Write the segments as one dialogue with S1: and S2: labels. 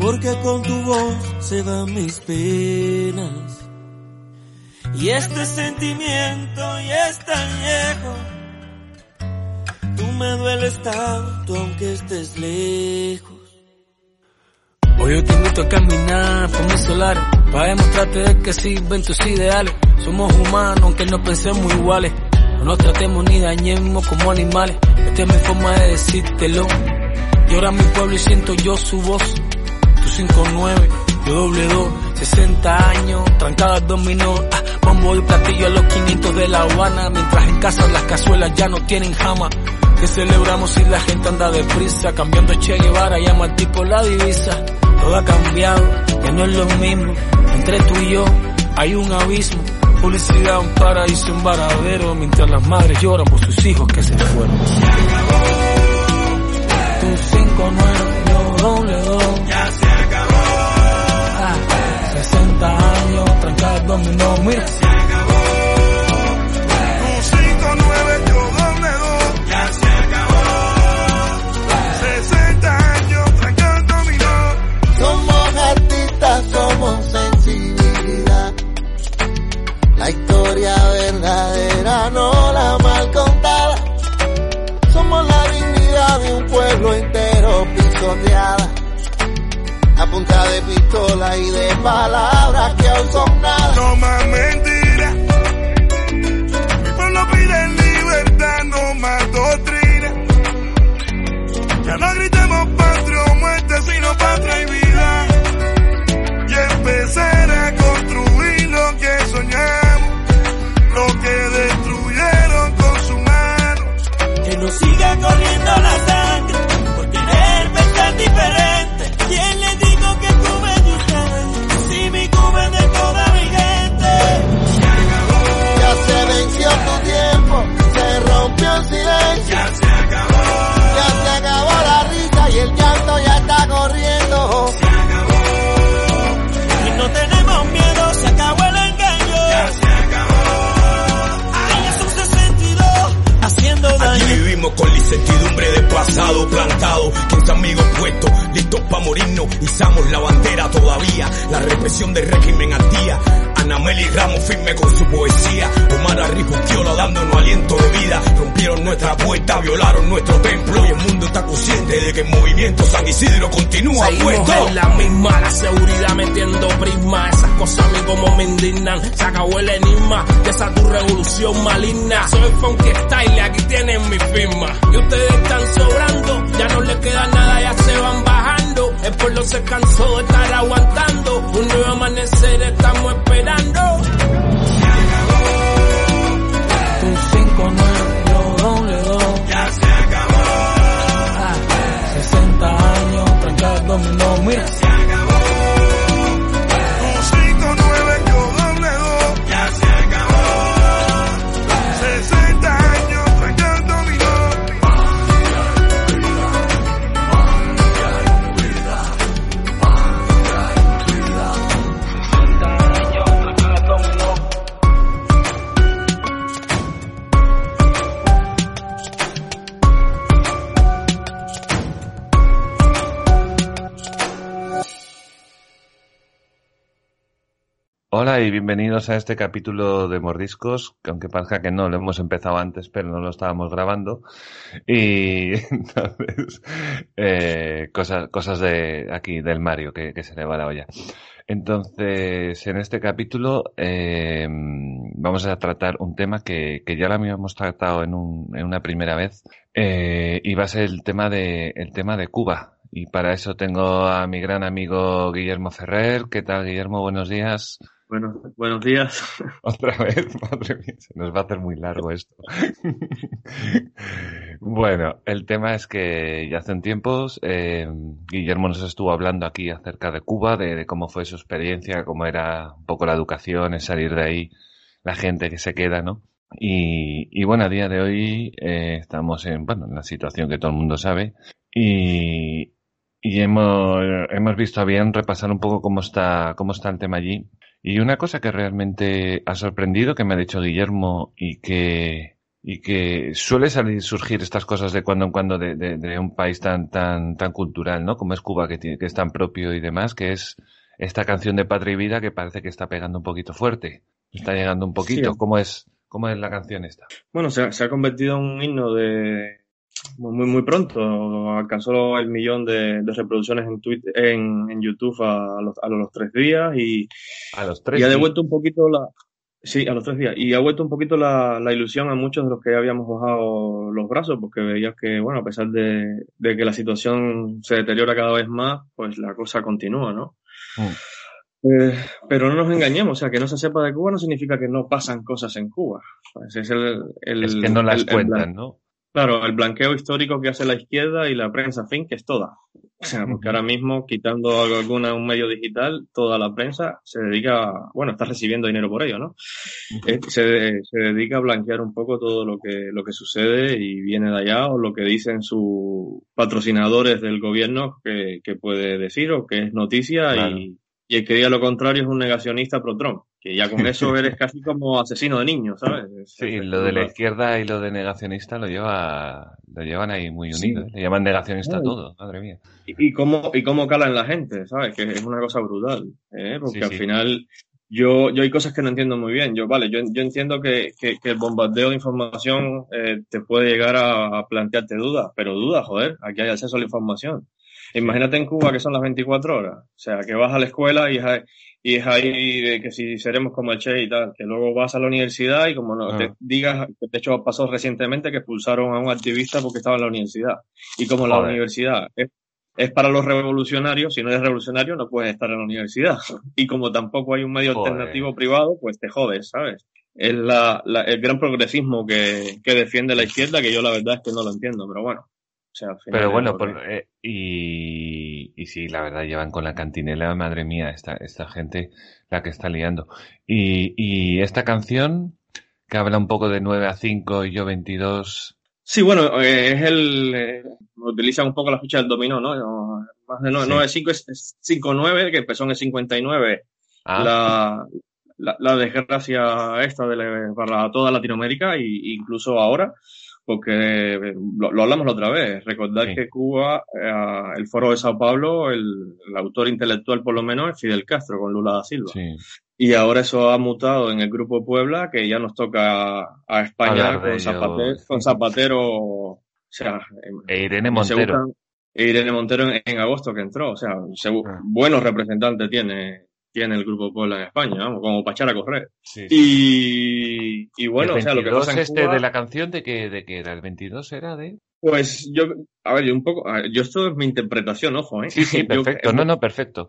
S1: porque con tu voz se van mis penas. Y este sentimiento ya es tan viejo, tú me dueles tanto aunque estés lejos.
S2: Hoy yo te invito caminar por mi solar para demostrarte de que sirven tus ideales. Somos humanos aunque no pensemos iguales. No nos tratemos ni dañemos como animales. Esta es mi forma de decírtelo. Llora mi pueblo y siento yo su voz tú 59, yo doble 2, 60 años, trancada dominó, ah, bombo y platillo a los 500 de La Habana, mientras en casa las cazuelas ya no tienen jama. ¿Qué celebramos si la gente anda deprisa, cambiando Che Guevara y a Martí por la divisa. Todo ha cambiado, ya no es lo mismo, entre tú y yo hay un abismo. Publicidad, un paraíso, un varadero, mientras las madres lloran por sus hijos que se fueron. Se acabó. Tu 5 9 yo doble 2 trancadas dominó, mira.
S1: Se acabó.
S3: Tu 59 yo doble dos.
S1: Ya se acabó.
S3: 60 años trancando dominó.
S4: Somos artistas, somos sensibilidad. La historia verdadera, no la mal contada. Somos la dignidad de un pueblo entero pisoteada. A punta de pistola y de palabras que aún son nada.
S3: No más mentiras. Mi pueblo pide libertad, no más doctrina. Ya no gritemos patria o muerte, sino patria y vida. Y empezar a construir lo que soñamos, lo que destruyeron con su mano.
S1: Que no siga corriendo la sangre
S5: izamos la bandera todavía, la represión del régimen al día. Anameli Ramos firme con su poesía, Omar Arribuzquiola dándonos aliento de vida, rompieron nuestra puerta, violaron nuestro templo y el mundo está consciente de que el movimiento San Isidro continúa
S2: Seguimos
S5: puesto.
S2: en la misma, la seguridad metiendo prisma. Esas cosas a mí como me indignan. Se acabó el enigma de esa tu revolución maligna. Soy funky style, aquí tienen mi firma. Y ustedes están sobrando, ya no les queda nada, ya se van. El pueblo se cansó de estar aguantando. Un nuevo amanecer estamos esperando. Se acabó. Tu 5 9 yo doble dos.
S1: Ya se acabó.
S2: Ah, 60 años, trancadas dominó, mira.
S6: Y bienvenidos a este capítulo de Mordiscos, que aunque parezca que no, lo hemos empezado antes, pero no lo estábamos grabando. Y entonces, eh, cosas, cosas de aquí, del Mario, que, se le va la olla. Entonces, en este capítulo eh, vamos a tratar un tema que, que ya lo habíamos tratado en, un, en una primera vez, eh, y va a ser el tema de, el tema de Cuba. Y para eso tengo a mi gran amigo Guillermo Ferrer. ¿Qué tal, Guillermo? Buenos días.
S7: Bueno, buenos días.
S6: Otra vez, madre mía, se nos va a hacer muy largo esto. bueno, el tema es que ya hace un tiempo eh, Guillermo nos estuvo hablando aquí acerca de Cuba, de, cómo fue su experiencia, cómo era un poco la educación, es salir de ahí, la gente que se queda, ¿no? Y, bueno, a día de hoy eh, estamos en, bueno, en la situación que todo el mundo sabe y, y hemos, hemos visto bien repasar un poco cómo está, cómo está el tema allí. Y una cosa que realmente ha sorprendido, que me ha dicho Guillermo, y que, y que suele salir surgir estas cosas de cuando en cuando de, de, un país tan, tan, tan cultural, ¿no? Como es Cuba, que, tiene, que es tan propio y demás, que es esta canción de Patria y Vida que parece que está pegando un poquito fuerte. Está llegando un poquito. ¿Cómo es, cómo es la canción esta?
S7: Bueno, se, se ha convertido en un himno de, muy, muy pronto. Alcanzó el millón de, reproducciones en, Twitter, en, YouTube a, los, a los tres días y,
S6: a los tres
S7: y ha devuelto un poquito la. Sí, a los tres días. Y ha vuelto un poquito la, la, ilusión a muchos de los que habíamos bajado los brazos, porque veías que, bueno, a pesar de, de que la situación se deteriora cada vez más, pues la cosa continúa, ¿no? Mm. Eh, pero no nos engañemos, o sea, que no se sepa de Cuba no significa que no pasan cosas en Cuba. Pues es, el, el,
S6: es que no las cuentan, ¿no?
S7: Claro, el blanqueo histórico que hace la izquierda y la prensa, fin, que es toda. O sea, porque ahora mismo, quitando alguna un medio digital, toda la prensa se dedica, bueno, está recibiendo dinero por ello, ¿no? Eh, se, se, dedica a blanquear un poco todo lo que, lo que sucede y viene de allá o lo que dicen sus patrocinadores del gobierno que, que puede decir o que es noticia y, y el que diga lo contrario es un negacionista pro-Trump, que ya con eso eres casi como asesino de niños, ¿sabes?
S6: sí, lo de la izquierda y lo de negacionista lo lleva lo llevan ahí muy unido, ¿eh? le llaman negacionista a todo, madre mía.
S7: Y, y, cómo, y cómo cala en la gente, ¿sabes? Que es una cosa brutal, ¿eh? Porque al final yo, yo hay cosas que no entiendo muy bien. Yo, vale, yo, yo entiendo que, que, que el bombardeo de información eh, te puede llegar a, a plantearte dudas, pero dudas, joder, aquí hay acceso a la información. Imagínate en Cuba que son las 24 horas. O sea, que vas a la escuela y es ahí, y es ahí de que si seremos como el Che y tal, que luego vas a la universidad y como no te ah. digas, de hecho pasó recientemente que expulsaron a un activista porque estaba en la universidad. Y como la universidad es, es, para los revolucionarios, si no eres revolucionario no puedes estar en la universidad. Y como tampoco hay un medio alternativo privado, pues te jodes, ¿sabes? Es la, la, el gran progresismo que, que defiende la izquierda, que yo la verdad es que no lo entiendo, pero bueno.
S6: Pero bueno, eh, y, y sí, la verdad, llevan con la cantinela, madre mía, esta, esta gente la que está liando. Y, y esta canción, que habla un poco de 9 a 5 y yo 22.
S7: Sí, bueno, eh, es el. Eh, utiliza un poco la ficha del dominó, ¿no? Más de 9, 9 5 es 5 9, que empezó en el 59. Ah. La, la, la, desgracia esta de para toda Latinoamérica e incluso ahora porque eh, lo, hablamos la otra vez. Recordad que Cuba, eh, el foro de Sao Paulo, el, autor intelectual por lo menos es Fidel Castro con Lula da Silva. Y ahora eso ha mutado en el grupo de Puebla, que ya nos toca a España con Zapatero, con Zapatero, o sea,
S6: e Irene Montero.
S7: e Irene Montero en, agosto que entró, o sea, ah. buenos representantes tiene tiene el Grupo Puebla en España, vamos, como para echar a correr. Y, y, bueno, o sea, lo que pasa en
S6: este de la canción de que, de que era el 22 era de...
S7: Pues yo, a ver, yo un poco, yo esto es mi interpretación, ojo, ¿eh?
S6: Sí, sí, perfecto, no, no, perfecto.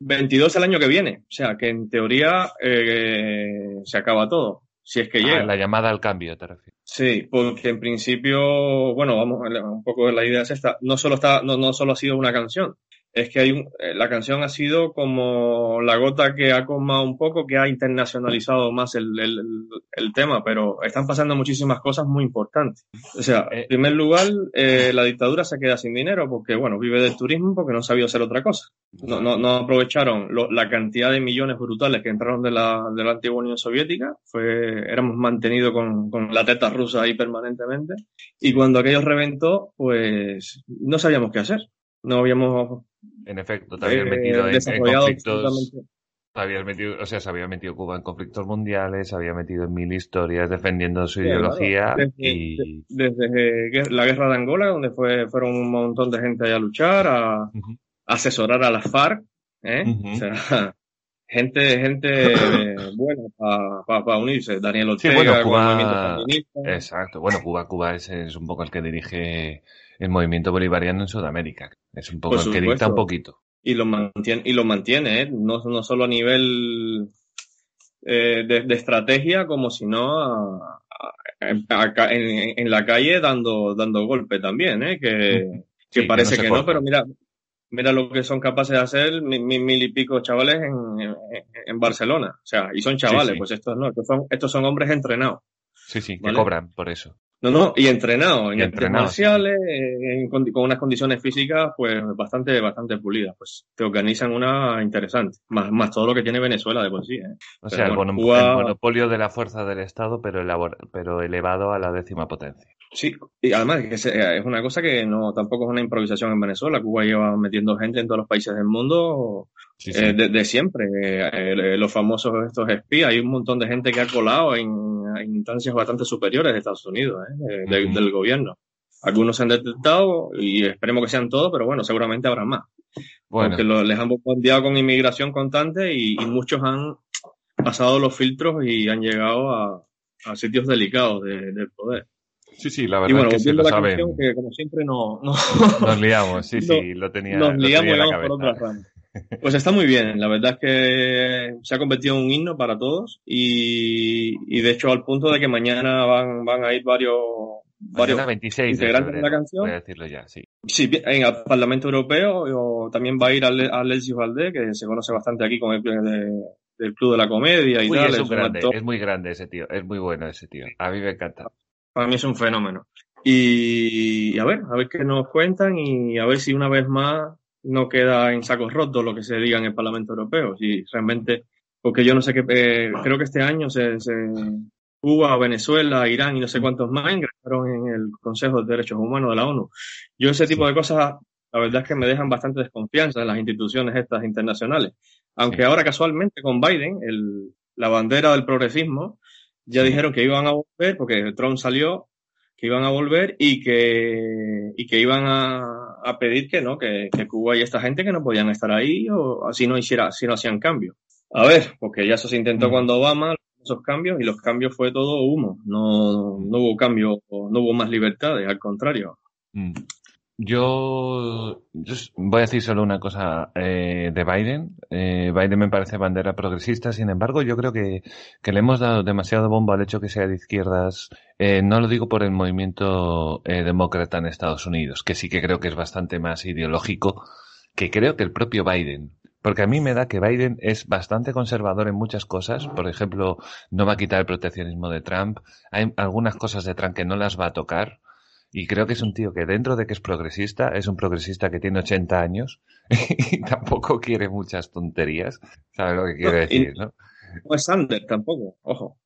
S7: 22 el año que viene, o sea, que en teoría eh, se acaba todo, si es que ah, llega.
S6: La llamada al cambio, te refieres.
S7: Sí, porque en principio, bueno, vamos, un poco la idea es esta, no solo está, no, no solo ha sido una canción, es que hay un, eh, la canción ha sido como la gota que ha colmado un poco, que ha internacionalizado más el, el, el, tema, pero están pasando muchísimas cosas muy importantes. O sea, en primer lugar, eh, la dictadura se queda sin dinero porque, bueno, vive del turismo porque no sabía hacer otra cosa. No, no, no aprovecharon lo, la cantidad de millones brutales que entraron de la, de la antigua Unión Soviética. Fue, éramos mantenidos con, con la teta rusa ahí permanentemente. Y cuando aquello reventó, pues no sabíamos qué hacer no habíamos
S6: en efecto, te habías metido en, conflictos. Habías metido, o sea, se había metido Cuba en conflictos mundiales, se había metido en mil historias defendiendo su ideología.
S7: Desde,
S6: y...
S7: desde, la guerra de Angola, donde fue, fueron un montón de gente a luchar, a, asesorar a las FARC, ¿eh? o sea, gente, gente buena para pa, unirse. Daniel Ortega,
S6: sí, bueno, Cuba, Exacto. Bueno, Cuba, Cuba es, es un poco el que dirige el movimiento bolivariano en Sudamérica. Es un poco el que dicta un poquito.
S7: Y lo mantiene, y lo mantiene, ¿eh? no, no solo a nivel eh, de, estrategia como si no en, la calle dando, dando golpe también, ¿eh? que, que parece que no, pero mira, mira lo que son capaces de hacer mil, y pico chavales en, en, Barcelona. O sea, y son chavales, pues estos no, estos son, estos son hombres entrenados.
S6: Sí, sí, que cobran por eso.
S7: No, no, y entrenado en artes marciales, con, unas condiciones físicas pues bastante, bastante pulidas. Pues te organizan una interesante, más, más todo lo que tiene Venezuela de por sí. ¿eh?
S6: O sea, el, monopolio de la fuerza del Estado, pero, pero elevado a la décima potencia.
S7: Sí, y además es, es una cosa que no tampoco es una improvisación en Venezuela. Cuba lleva metiendo gente en todos los países del mundo eh, de, siempre. Eh, los famosos estos espías, hay un montón de gente que ha colado en, instancias bastante superiores de Estados Unidos, eh, del gobierno. Algunos se han detectado y esperemos que sean todos, pero bueno, seguramente habrá más. Porque les han bombardeado con inmigración constante y, muchos han pasado los filtros y han llegado a, sitios delicados del poder.
S6: Sí, sí, la verdad es que se lo saben.
S7: que como siempre no,
S6: Nos liamos, sí, sí, lo tenía.
S7: Nos liamos por otras ramas. Pues está muy bien, la verdad es que se ha convertido en un himno para todos y, y de hecho al punto de que mañana van, van a ir varios, varios
S6: 26
S7: integrantes de, la canción.
S6: Voy a decirlo ya, sí.
S7: Sí, en el Parlamento Europeo también va a ir Alexis Valdés, que se conoce bastante aquí con el del Club de la Comedia y tal.
S6: Es, grande, es muy grande ese tío, es muy bueno ese tío. A mí me encanta
S7: para mí es un fenómeno. Y, a ver, a ver qué nos cuentan y a ver si una vez más no queda en sacos rotos lo que se diga en el Parlamento Europeo. Si realmente, porque yo no sé qué, eh, creo que este año se, se, Cuba, Venezuela, Irán y no sé cuántos más ingresaron en el Consejo de Derechos Humanos de la ONU. Yo ese tipo de cosas, la verdad es que me dejan bastante desconfianza en las instituciones estas internacionales. Aunque ahora casualmente con Biden, el, la bandera del progresismo, ya dijeron que iban a volver, porque Trump salió, que iban a volver y que, y que iban a, a pedir que no, que, que, Cuba y esta gente que no podían estar ahí o así no hiciera, si no hacían cambios. A ver, porque ya eso se intentó mm. cuando Obama, esos cambios, y los cambios fue todo humo. No, no hubo cambio, no hubo más libertades, al contrario.
S6: Mm. Yo, voy a decir solo una cosa eh, de Biden. Eh, Biden me parece bandera progresista, sin embargo, yo creo que, que le hemos dado demasiado bombo al hecho que sea de izquierdas. Eh, no lo digo por el movimiento eh, demócrata en Estados Unidos, que sí que creo que es bastante más ideológico que creo que el propio Biden. Porque a mí me da que Biden es bastante conservador en muchas cosas. Por ejemplo, no va a quitar el proteccionismo de Trump. Hay algunas cosas de Trump que no las va a tocar y creo que es un tío que dentro de que es progresista, es un progresista que tiene 80 años y tampoco quiere muchas tonterías. ¿Sabes lo que quiere decir, no?
S7: No es Sander tampoco, ojo.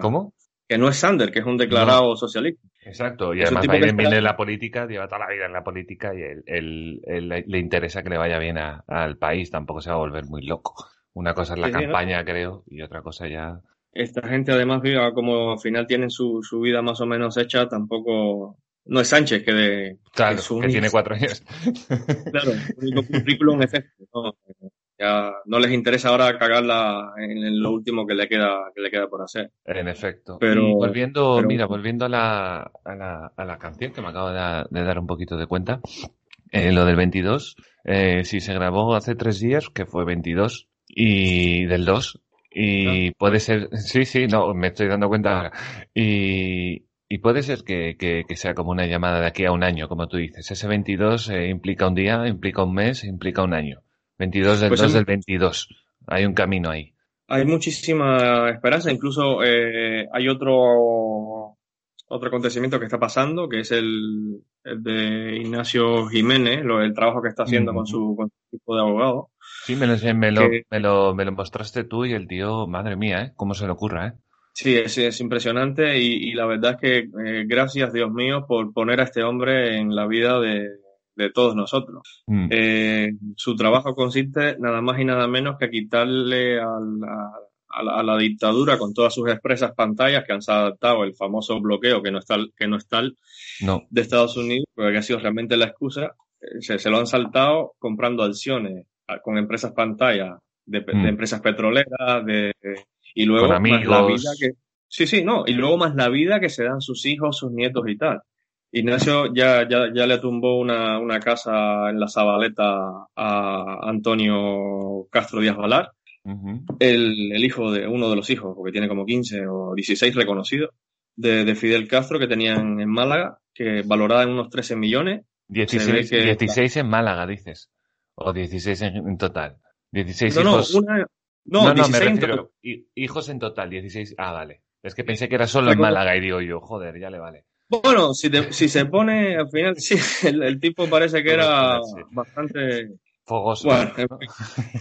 S6: ¿Cómo?
S7: Que no es Sander, que es un declarado socialista.
S6: Exacto, y además Biden viene de la política, lleva toda la vida en la política y él, le interesa que le vaya bien al país, tampoco se va a volver muy loco. Una cosa es la campaña, creo, y otra cosa ya
S7: esta gente además viva como al final tienen su, su vida más o menos hecha, tampoco no es Sánchez, que de.
S6: Claro, que, tiene cuatro años.
S7: claro, un currículum efecto. ¿no? Ya no les interesa ahora cagarla en, lo último que le queda que le queda por hacer.
S6: En efecto. Pero volviendo, mira, volviendo a la, a la, a la canción que me acabo de, dar un poquito de cuenta, eh, lo del 22, eh, si se grabó hace tres días, que fue 22, y del 2, y puede ser, sí, sí, no, me estoy dando cuenta ahora. Y, y puede ser que, que, sea como una llamada de aquí a un año, como tú dices. Ese 22 eh, implica un día, implica un mes, implica un año. 22 del 2 pues del 22. Hay un camino ahí.
S7: Hay muchísima esperanza. Incluso eh, hay otro otro acontecimiento que está pasando, que es el, el de Ignacio Jiménez, lo, el trabajo que está haciendo con, su, con, su, equipo de abogados.
S6: Sí, me lo, me, lo, me, lo, me lo mostraste tú y el tío, madre mía, ¿eh? ¿Cómo se le ocurra, eh?
S7: Sí, es, es impresionante y, y, la verdad es que eh, gracias, Dios mío, por poner a este hombre en la vida de, de todos nosotros. Mm. Eh, su trabajo consiste nada más y nada menos que quitarle a la, a, la, a la, dictadura con todas sus expresas pantallas que han adaptado el famoso bloqueo que no está que no está
S6: no.
S7: de Estados Unidos, porque ha sido realmente la excusa. Eh, se, se lo han saltado comprando acciones con empresas pantallas de, mm. de empresas petroleras, de y luego más la vida que. Sí, sí, no. Y luego más la vida que se dan sus hijos, sus nietos y tal. Ignacio ya, ya, ya le tumbó una, una casa en la Zabaleta a Antonio Castro Díaz Valar. el, hijo de uno de los hijos, porque tiene como 15 o 16 reconocidos, de, Fidel Castro que tenían en Málaga, que valorada en unos 13 millones.
S6: 16, 16 en Málaga, dices. O 16 en, total. 16
S7: no,
S6: hijos.
S7: No, no,
S6: no, me refiero. Hijos en total, 16. Ah, vale. Es que pensé que era solo en Málaga y digo yo, joder, ya le vale.
S7: Bueno, si, si se pone, al final, sí, el, tipo parece que era bastante...
S6: Fogoso.
S7: Bueno,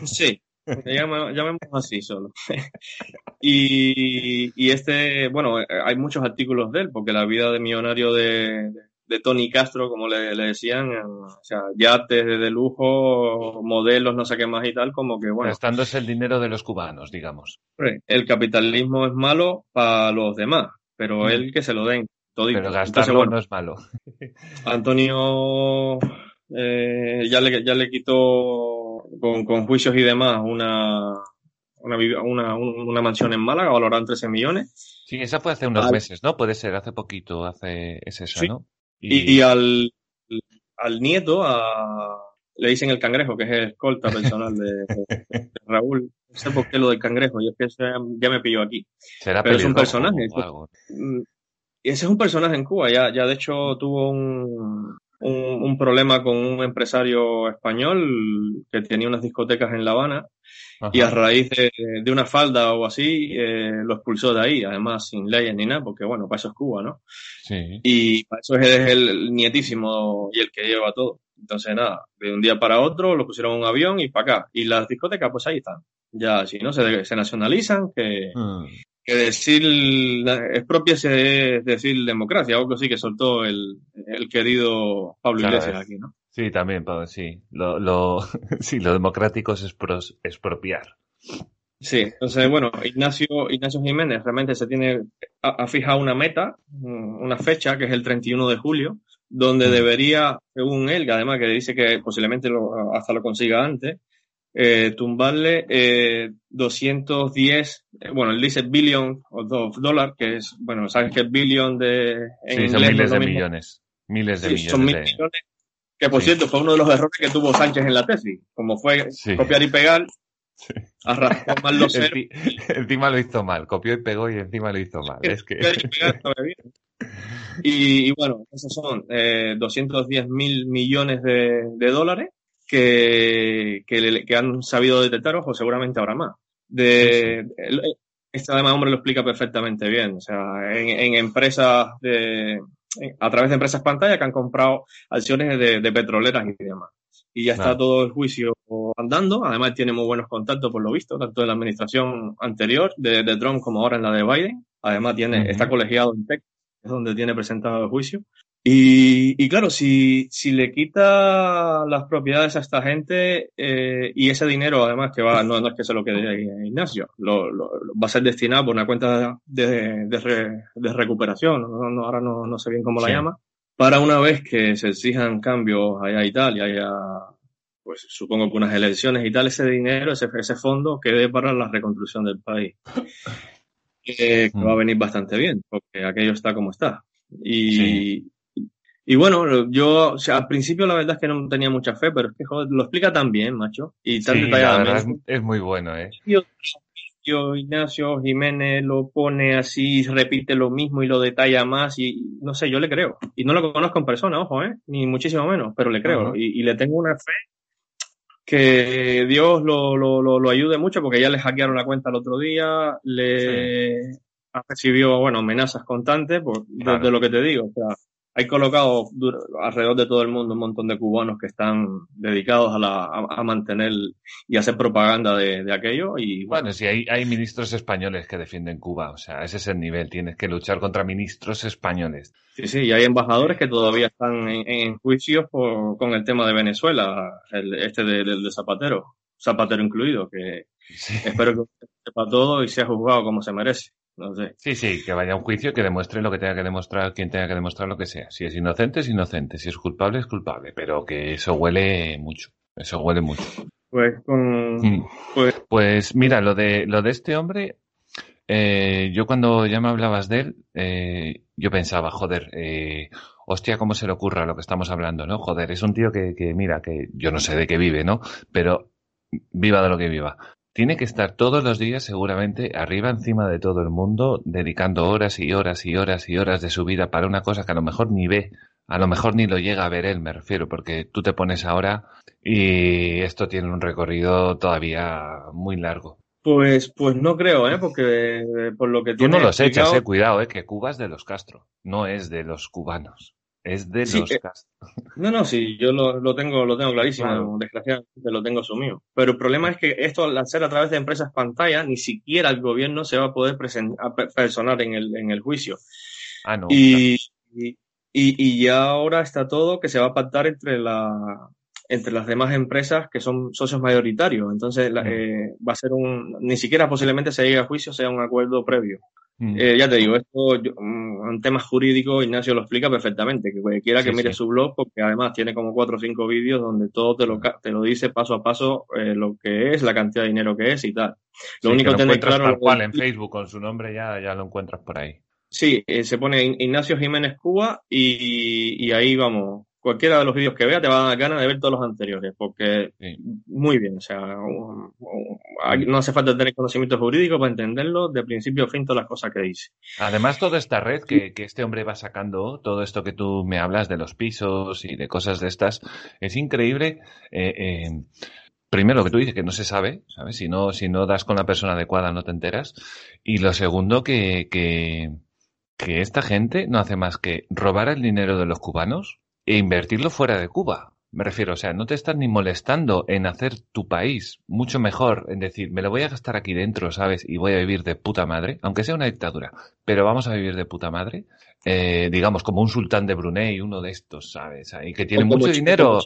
S7: sí, llamemos así solo. y, y este, bueno, hay muchos artículos de él, porque la vida de millonario de, de Tony Castro, como le, decían, o sea, yates de lujo, modelos, no sé qué más y tal, como que bueno.
S6: Gastándose el dinero de los cubanos, digamos.
S7: El capitalismo es malo para los demás, pero mm. él que se lo den.
S6: Todo pero gastarlo no es malo.
S7: Antonio eh, ya, le, ya le quitó con, con juicios y demás una, una, una, una, mansión en Málaga valorada en 13 millones.
S6: Sí, esa fue hace unos meses, ¿no? Puede ser, hace poquito, hace, es eso, ¿no?
S7: Y, al, al nieto, a, le dicen el cangrejo, que es el escolta personal de, Raúl. No sé por qué lo del cangrejo, y es que ya me pilló aquí.
S6: ¿Será
S7: Pero es un personaje. Mm, y ese es un personaje en Cuba, ya, ya de hecho tuvo un, un, problema con un empresario español que tenía unas discotecas en La Habana y a raíz de, de, una falda o así eh, lo expulsó de ahí, además sin leyes ni nada, porque bueno, para eso es Cuba, ¿no?
S6: Sí.
S7: Y para eso es el nietísimo y el que lleva todo. Entonces nada, de un día para otro lo pusieron en un avión y para acá. Y las discotecas pues ahí están. Ya, si no, se, se nacionalizan, que, mm que decir es propia es decir democracia, algo así que soltó el, el querido Pablo Iglesias aquí, ¿no?
S6: Sí, también, Pablo, sí. Lo, lo, sí, lo democrático es expropiar.
S7: Sí, entonces, bueno, Ignacio, Ignacio Jiménez realmente se tiene, ha, fijado una meta, una fecha, que es el 31 de julio, donde mm. debería, según él, que además que dice que posiblemente lo, hasta lo consiga antes, eh, tumbarle eh, 210, eh, bueno, él dice billion of dólares, que es, bueno, sabes que es billion de...
S6: En sí, son miles de millones. Miles de millones.
S7: Son millones. Que por cierto fue uno de los errores que tuvo Sánchez en la tesis, como fue copiar y pegar, sí. arrastró mal los ceros.
S6: encima lo hizo mal, copió y pegó y encima lo hizo mal. Es que...
S7: y, y, bueno, esos son eh, 210 mil millones de, de dólares que, que, han sabido detectar, ojo, seguramente habrá más. De, este además hombre lo explica perfectamente bien. O sea, en, empresas de, a través de empresas pantalla que han comprado acciones de, petroleras y demás. Y ya está todo el juicio andando. Además tiene muy buenos contactos por lo visto, tanto en la administración anterior de, de Trump como ahora en la de Biden. Además tiene, está colegiado en Texas, es donde tiene presentado el juicio. Y, y, claro, si, si le quita las propiedades a esta gente eh, y ese dinero, además, que va, no, no es que se lo quede Ignacio, lo, lo, va a ser destinado por una cuenta de, de, de recuperación, no, ahora no, no, sé bien cómo la llama, para una vez que se exijan cambios allá y tal, y haya, pues supongo que unas elecciones y tal, ese dinero, ese, ese fondo quede para la reconstrucción del país. que va a mm. venir bastante bien, porque aquello está como está. Y, y bueno, yo, o sea, al principio la verdad es que no tenía mucha fe, pero es que joder, lo explica tan bien, macho. Y tan
S6: sí, detalladamente. es, muy bueno, ¿eh?
S7: Yo, Ignacio Jiménez lo pone así, repite lo mismo y lo detalla más y no sé, yo le creo. Y no lo conozco en persona, ojo, ¿eh? Ni muchísimo menos, pero le creo. y, y, le tengo una fe que Dios lo, lo, lo, lo, ayude mucho porque ya le hackearon la cuenta el otro día, le ha recibido, bueno, amenazas constantes, por, de, lo que te digo. O sea, hay colocado alrededor de todo el mundo un montón de cubanos que están dedicados a, la, a, mantener y hacer propaganda de, aquello. Y
S6: bueno, sí, hay, hay ministros españoles que defienden Cuba, o sea, ese es el nivel, tienes que luchar contra ministros españoles.
S7: Sí, sí, y hay embajadores que todavía están en, en juicios por, con el tema de Venezuela, el, este del de, Zapatero, Zapatero incluido, que espero que sepa todo y sea juzgado como se merece. No sé.
S6: Sí, sí, que vaya a un juicio que demuestre lo que tenga que demostrar, quien tenga que demostrar lo que sea. Si es inocente, es inocente. Si es culpable, es culpable. Pero que eso huele mucho. Eso huele mucho.
S7: Pues,
S6: mm. pues, pues, mira, lo de, lo de este hombre, eh, yo cuando ya me hablabas de él, eh, yo pensaba, joder, eh, hostia, cómo se le ocurra lo que estamos hablando, ¿no? Joder, es un tío que, que, mira, que yo no sé de qué vive, ¿no? Pero viva de lo que viva tiene que estar todos los días seguramente arriba encima de todo el mundo, dedicando horas y horas y horas y horas de su vida para una cosa que a lo mejor ni ve, a lo mejor ni lo llega a ver él, me refiero, porque tú te pones ahora y esto tiene un recorrido todavía muy largo.
S7: Pues, pues no creo, ¿eh? Porque eh, por lo que
S6: Tú
S7: tiene
S6: no los echas, eh, cuidado, eh, que Cuba es de los Castro, no es de los cubanos, es de
S7: Sí,
S6: los
S7: eh. No, no, sí, yo lo, lo tengo, lo tengo clarísimo,
S6: Claro.
S7: desgraciadamente lo tengo asumido. Pero el problema es que esto al hacer a través de empresas pantalla, ni siquiera el gobierno se va a poder personar en el, en el juicio.
S6: Ah, no.
S7: Y, y, y ya ahora está todo que se va a pactar entre la entre las demás empresas que son socios mayoritarios. Entonces la-
S6: Mm.
S7: eh, va a ser un, ni siquiera posiblemente se llegue a juicio, sea un acuerdo previo.
S6: Mm.
S7: Eh, ya te digo, esto yo- mm, en temas jurídicos Ignacio lo explica perfectamente, que cualquiera que mire
S6: sí.
S7: su blog, porque además tiene como cuatro o cinco vídeos donde todo te lo, te lo dice paso a paso eh, lo que es, la cantidad de dinero que es y tal.
S6: Sí,
S7: Lo único
S6: que lo
S7: tener
S6: encuentras
S7: claro...
S6: tal cual en Facebook con su nombre ya, ya lo encuentras por ahí.
S7: Sí, eh, se pone Ignacio Jiménez Cuba y, y ahí vamos. Cualquiera de los vídeos que vea te va a dar ganas de ver todos los anteriores, porque
S6: Sí.
S7: muy bien, o sea, um, um, no hace falta tener conocimiento jurídico para entenderlo de principio a fin todas las cosas que dice.
S6: Además, toda esta red que, que este hombre va sacando, todo esto que tú me hablas de los pisos y de cosas de estas, es increíble. eh, eh, primero, que tú dices, que no se sabe, ¿sabes? Si no, si no das con la persona adecuada, no te enteras. Y lo segundo, que, que, que esta gente no hace más que robar el dinero de los cubanos e invertirlo fuera de Cuba. Me refiero, o sea, no te estás ni molestando en hacer tu país mucho mejor, en decir, me lo voy a gastar aquí dentro, ¿sabes? Y voy a vivir de puta madre, aunque sea una dictadura, pero vamos a vivir de puta madre. Eh, digamos, como un sultán de Brunei, uno de estos, ¿sabes? Ahí que tiene mucho dinero.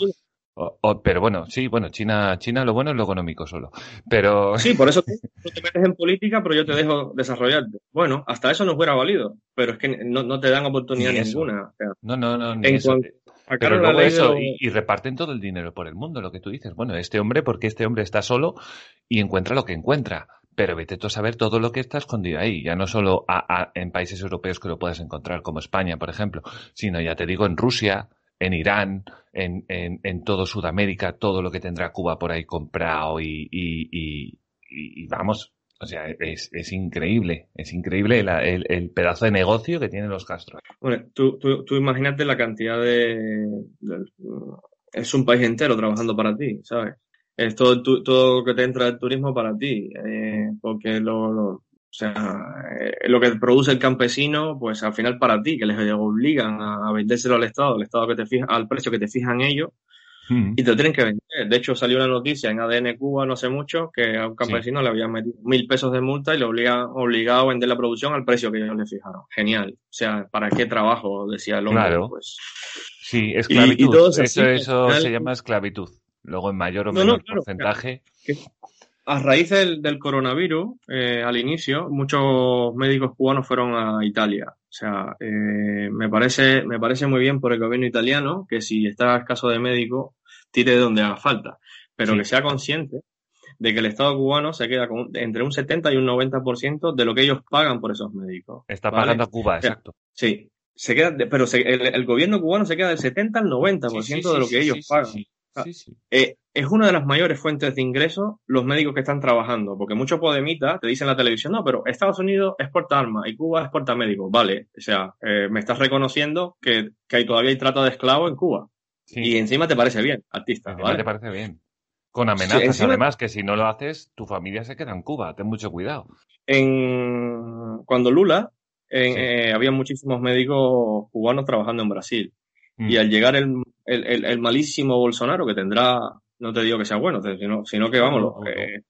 S6: O- o- pero bueno, sí, bueno, China, China lo bueno es lo económico solo. Pero
S7: Sí, por eso tú tú te metes en política, pero yo te dejo desarrollarte. Bueno, hasta eso nos hubiera valido, pero es que no, no te dan oportunidad ninguna. O sea,
S6: no, no, no,
S7: en cuanto
S6: Pero luego eso, y, y reparten todo el dinero por el mundo, lo que tú dices. Bueno, este hombre, porque este hombre está solo y encuentra lo que encuentra. Pero vete tú a saber todo lo que está escondido ahí. Ya no solo a- a- en países europeos que lo puedes encontrar, como España, por ejemplo, sino ya te digo en Rusia, en Irán, en, en, en todo Sudamérica, todo lo que tendrá Cuba por ahí comprado y, y, y, y- y vamos. O sea, es, es increíble, es increíble la- el, el pedazo de negocio que tienen los Castro.
S7: Bueno, tú, tú, tú imagínate la cantidad de, Es un país entero trabajando para ti, ¿sabes? Es todo, tu- todo lo que te entra del turismo para ti, eh, porque lo, lo- o sea, eh, lo que produce el campesino, pues al final para ti, que les obligan a, a vendérselo al Estado, al Estado que te fija, al precio que te fijan ellos, y te lo tienen que vender. De hecho, salió una noticia en ADN Cuba no hace mucho que a un campesino le habían metido mil pesos de multa y le obligan obligado a vender la producción al precio que ellos le fijaron. Genial. O sea, ¿para qué trabajo? Decía el hombre.
S6: Claro.
S7: Pues,
S6: Sí,
S7: y
S6: esclavitud.
S7: todo es
S6: eso
S7: así,
S6: eso
S7: final-
S6: se llama esclavitud. Luego en mayor o
S7: No, no,
S6: menor
S7: claro,
S6: porcentaje.
S7: a raíz del, del coronavirus, eh, al inicio, muchos médicos cubanos fueron a Italia. O sea, eh, me parece, me parece muy bien por el gobierno italiano que si está escaso de médico, tire de donde haga falta. Pero
S6: Sí.
S7: que sea consciente de que el Estado cubano se queda con entre un 70 y un 90% de lo que ellos pagan por esos médicos.
S6: Está
S7: ¿vale?
S6: pagando a Cuba,
S7: O sea,
S6: exacto.
S7: Sí, se queda, de- pero se- el, el gobierno cubano se queda del 70 al 90%
S6: Sí, sí,
S7: de lo que ellos pagan.
S6: sí. Sí, sí.
S7: Eh, es una de las mayores fuentes de ingresos los médicos que están trabajando, porque muchos podemitas te dicen en la televisión, no, pero Estados Unidos exporta armas y Cuba exporta médicos. Vale, o sea, eh, me estás reconociendo que, que hay, todavía hay trata de esclavos en Cuba.
S6: Sí.
S7: Y encima te parece bien, artista,
S6: Encima
S7: ¿vale?
S6: te parece bien. Con amenazas,
S7: Sí, encima-
S6: además, que si no lo haces, tu familia se queda en Cuba. Ten mucho cuidado.
S7: En, cuando Lula, en-
S6: Sí.
S7: eh, había muchísimos médicos cubanos trabajando en Brasil.
S6: Mm.
S7: Y al llegar el, el, el- el malísimo Bolsonaro, que tendrá, no te digo que sea bueno, sino, sino que vamos,
S6: no.
S7: eh,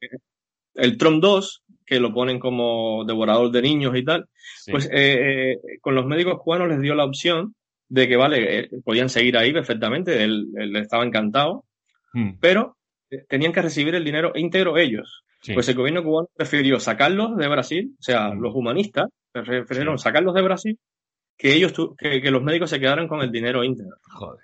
S7: el Trump 2, que lo ponen como devorador de niños y tal,
S6: Sí.
S7: pues eh, eh, con los médicos cubanos les dio la opción de que, vale, eh, podían seguir ahí perfectamente, él, él estaba encantado,
S6: Mm.
S7: pero eh, tenían que recibir el dinero íntegro ellos.
S6: Sí.
S7: Pues el gobierno cubano prefirió sacarlos de Brasil, o sea,
S6: Mm.
S7: los humanistas prefirieron
S6: Sí.
S7: sacarlos de Brasil que ellos que, que los médicos se quedaran con el dinero íntegro.
S6: Joder.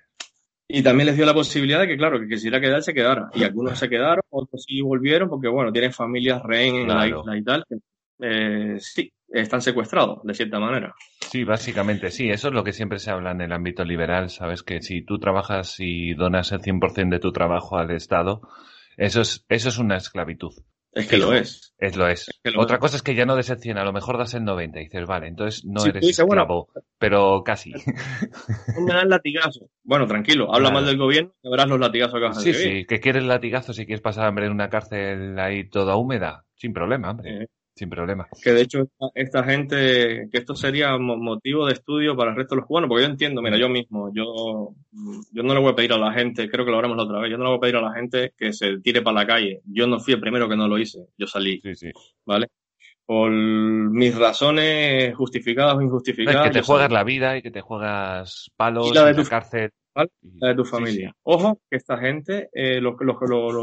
S7: Y también les dio la posibilidad de que, claro, que quisiera quedar, se quedara. Y algunos se quedaron, otros sí volvieron, porque, bueno, tienen familias rehén en la isla y tal. que, eh, sí, están secuestrados, de cierta manera.
S6: Sí, básicamente sí. Eso es lo que siempre se habla en el ámbito liberal. Sabes que si tú trabajas y donas el 100% de tu trabajo al Estado, eso es, eso es una esclavitud.
S7: Es que lo es.
S6: Es lo es.
S7: que lo
S6: Otra
S7: es.
S6: cosa es que ya no des el 100, a lo mejor das el 90 y dices, vale, entonces no
S7: Sí,
S6: eres
S7: dices, bueno,
S6: esclavo, pero casi.
S7: Me dan latigazo. Bueno, tranquilo, habla
S6: Claro.
S7: mal del gobierno y verás los latigazos que vas a
S6: Sí, sí, que quieres latigazo si quieres pasar hambre en una cárcel ahí toda húmeda, sin problema, hombre,
S7: Eh,
S6: sin problema.
S7: que de hecho esta, esta gente, que esto sería mo- motivo de estudio para el resto de los cubanos, porque yo entiendo, mira, yo mismo, yo, yo no le voy a pedir a la gente, creo que lo hablamos la otra vez, yo no le voy a pedir a la gente que se tire para la calle. Yo no fui el primero que no lo hice, yo salí,
S6: Sí, sí.
S7: ¿vale? Por mis razones justificadas o
S6: Es
S7: injustificadas.
S6: que te juegas
S7: salí.
S6: la vida y que te juegas palos
S7: Y la de
S6: la
S7: tu-
S6: cárcel.
S7: ¿vale? La de tu familia.
S6: sí.
S7: Ojo, que esta gente, eh, los, los, los,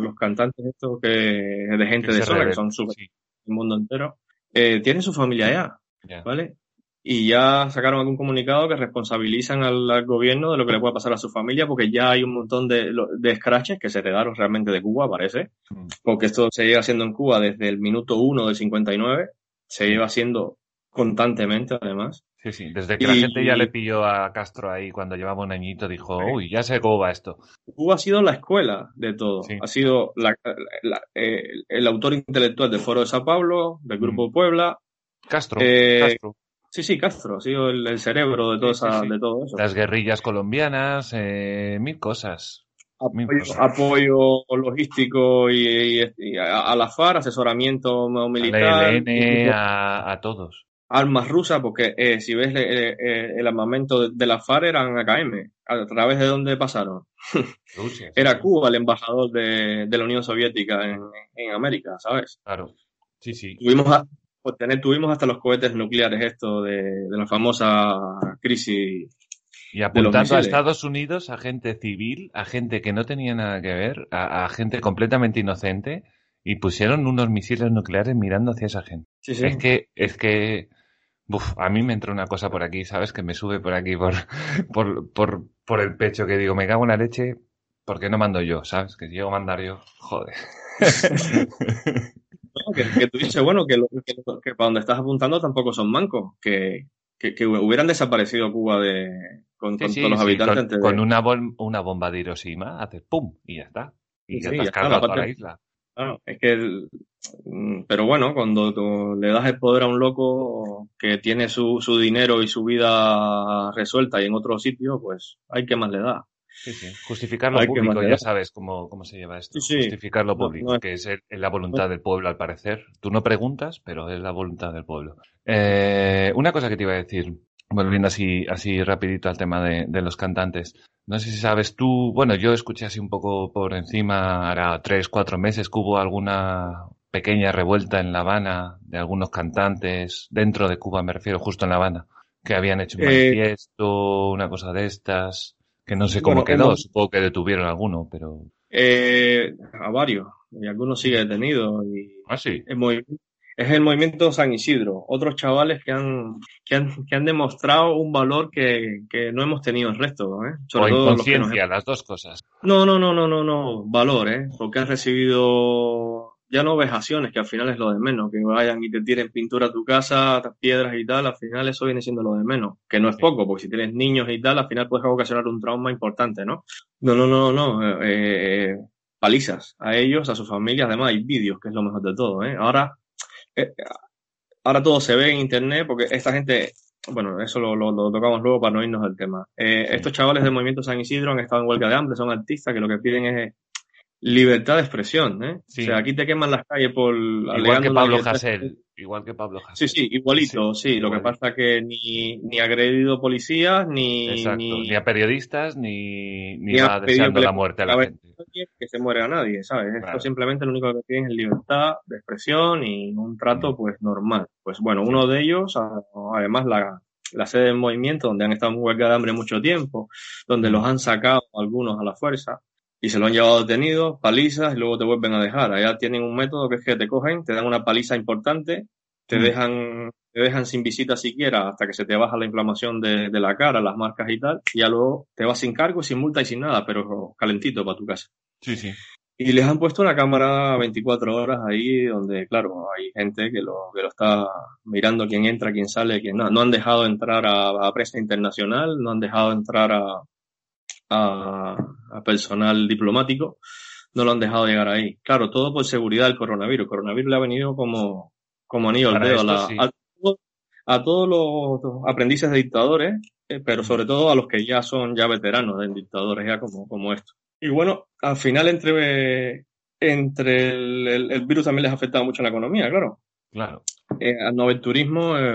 S7: los, cantantes estos que, de gente
S6: Que
S7: de zona, que son súper
S6: sí,
S7: el mundo entero, eh, tienen su familia ya. ¿vale? Y ya sacaron algún comunicado que responsabilizan al, al gobierno de lo que le puede pasar a su familia, porque ya hay un montón de, de scratches que se heredaron realmente de Cuba, parece,
S6: Mm.
S7: porque esto se lleva haciendo en Cuba desde el minuto 1 del 59, se lleva haciendo constantemente, además.
S6: Sí, sí. Desde que la gente ya le pilló a Castro ahí cuando llevaba un añito, dijo, uy, ya sé cómo va esto.
S7: Cuba ha sido la escuela de todo.
S6: Sí.
S7: Ha sido la- la- eh, el autor intelectual del Foro de Sao Paulo, del Grupo
S6: Mm.
S7: Puebla.
S6: Castro,
S7: Eh,
S6: Castro.
S7: Sí, sí, Castro ha sido el, el cerebro de, toda
S6: Sí, sí,
S7: esa-
S6: sí.
S7: de todo eso.
S6: Las guerrillas colombianas, eh, mil cosas. mil
S7: Apoyo,
S6: cosas.
S7: apoyo logístico y, y- y a, a la FARC, asesoramiento
S6: A
S7: militar,
S6: la ELN, a, a todos.
S7: Armas rusas, porque eh, si ves eh, el armamento de, de la FARC eran AKM. ¿A través de dónde pasaron?
S6: Rusia. sí,
S7: Era. Cuba el embajador de, de la Unión Soviética en, en América, ¿sabes?
S6: Claro. Sí, sí.
S7: tuvimos a- tener, tuvimos hasta los cohetes nucleares esto de, de la famosa crisis
S6: Y apuntando a. Estados Unidos, a gente civil, a gente que no tenía nada que ver, a, a gente completamente inocente, y pusieron unos misiles nucleares mirando hacia esa gente.
S7: sí, sí.
S6: Es que, es que, uf, a mí me entra una cosa por aquí, ¿sabes? Que me sube por aquí, por, por, por, por el pecho, que digo, me cago en la leche, porque no mando yo, ¿sabes? Que si llego a mandar yo, joder.
S7: ¿no? que, que tú dices, bueno, que, lo- que, que para donde estás apuntando tampoco son mancos, que, hubieran desaparecido Cuba de, con,
S6: Sí,
S7: con
S6: sí,
S7: todos los
S6: sí,
S7: habitantes
S6: con,
S7: antes de-
S6: con una, bol- una bomba de Hiroshima, haces pum, y ya está. Y ya te
S7: ya
S6: has
S7: está,
S6: toda la isla.
S7: Claro, es que, el- mm, pero bueno, cuando tú le das el poder a un loco que tiene su, su dinero y su vida resuelta y en otro sitio, pues hay que más le da.
S6: Sí, sí. Justificar lo
S7: Hay
S6: público, ya sabes cómo, cómo se lleva esto.
S7: Sí.
S6: Justificar lo público,
S7: no es-
S6: que es el- la voluntad del pueblo, al parecer. Tú no preguntas, pero es la voluntad del pueblo. Eh, una cosa que te iba a decir, volviendo así, así rapidito al tema de, de los cantantes. No sé si sabes tú, bueno, yo escuché así un poco por encima, hará tres, cuatro meses que hubo alguna pequeña revuelta en La Habana de algunos cantantes, dentro de Cuba me refiero, justo en La Habana, que habían hecho un
S7: Eh,
S6: manifiesto, una cosa de estas, que no sé cómo
S7: Bueno,
S6: quedó,
S7: hemos-
S6: supongo que detuvieron alguno, pero...
S7: Eh, a varios, y algunos siguen detenidos. Y
S6: Ah, sí.
S7: el es el movimiento San Isidro, otros chavales que han, que han, que han demostrado un valor que, que no hemos tenido el resto, ¿eh?
S6: O
S7: Sobre todo los que nos-
S6: las dos cosas.
S7: No, no, no, no, no, no, valor, ¿eh? Porque han recibido ya no vejaciones, que al final es lo de menos, que vayan y te tiren pintura a tu casa, piedras y tal, al final eso viene siendo lo de menos, que no es poco, porque si tienes niños y tal, al final puedes ocasionar un trauma importante, ¿no? No, no, no, no, eh, eh, palizas a ellos, a sus familias, además hay vídeos, que es lo mejor de todo, ¿eh? Ahora, eh, ahora todo se ve en internet, porque esta gente, bueno, eso lo, lo, lo tocamos luego para no irnos del tema. Eh, Estos chavales del Movimiento San Isidro han estado en huelga de hambre, son artistas que lo que piden es libertad de expresión, ¿eh?
S6: Sí.
S7: O sea, aquí te queman las calles por
S6: Igual que Pablo Hasél. Igual que Pablo
S7: Sí,
S6: Hasél.
S7: sí, igualito, sí. Lo que pasa es que ni, ni ha agredido policías, ni, ni,
S6: Ni a periodistas, ni, ni
S7: ni
S6: va deseando la muerte a la gente.
S7: que se muere a nadie, ¿sabes?
S6: Claro.
S7: Esto simplemente lo único que piden es libertad de expresión y un trato, pues, normal. Pues bueno, uno de ellos, a- además, la, la sede del movimiento, donde han estado en huelga de hambre mucho tiempo, donde los han sacado algunos a la fuerza y se lo han llevado detenidos, palizas y luego te vuelven a dejar. Allá tienen un método que es que te cogen, te dan una paliza importante, te
S6: Mm.
S7: dejan te dejan sin visita siquiera hasta que se te baja la inflamación de, de la cara, las marcas y tal, y ya luego te vas sin cargo, sin multa y sin nada, pero calentito para tu casa.
S6: Sí, sí.
S7: Y les han puesto una cámara 24 horas ahí donde, claro, hay gente que lo, que lo está mirando quién entra, quién sale, quién no. No han dejado entrar a, a prensa internacional, no han dejado entrar a, a, a personal diplomático, no lo han dejado llegar ahí. Claro, todo por seguridad del coronavirus. El coronavirus le ha venido como, como anillo al dedo a, todos los aprendices de dictadores, eh, pero sobre todo a los que ya son ya veteranos de dictadores, ya como, como esto. Y bueno, al final entre, entre el, virus también les ha afectado mucho en la economía, claro.
S6: Claro.
S7: Eh, al no turismo eh,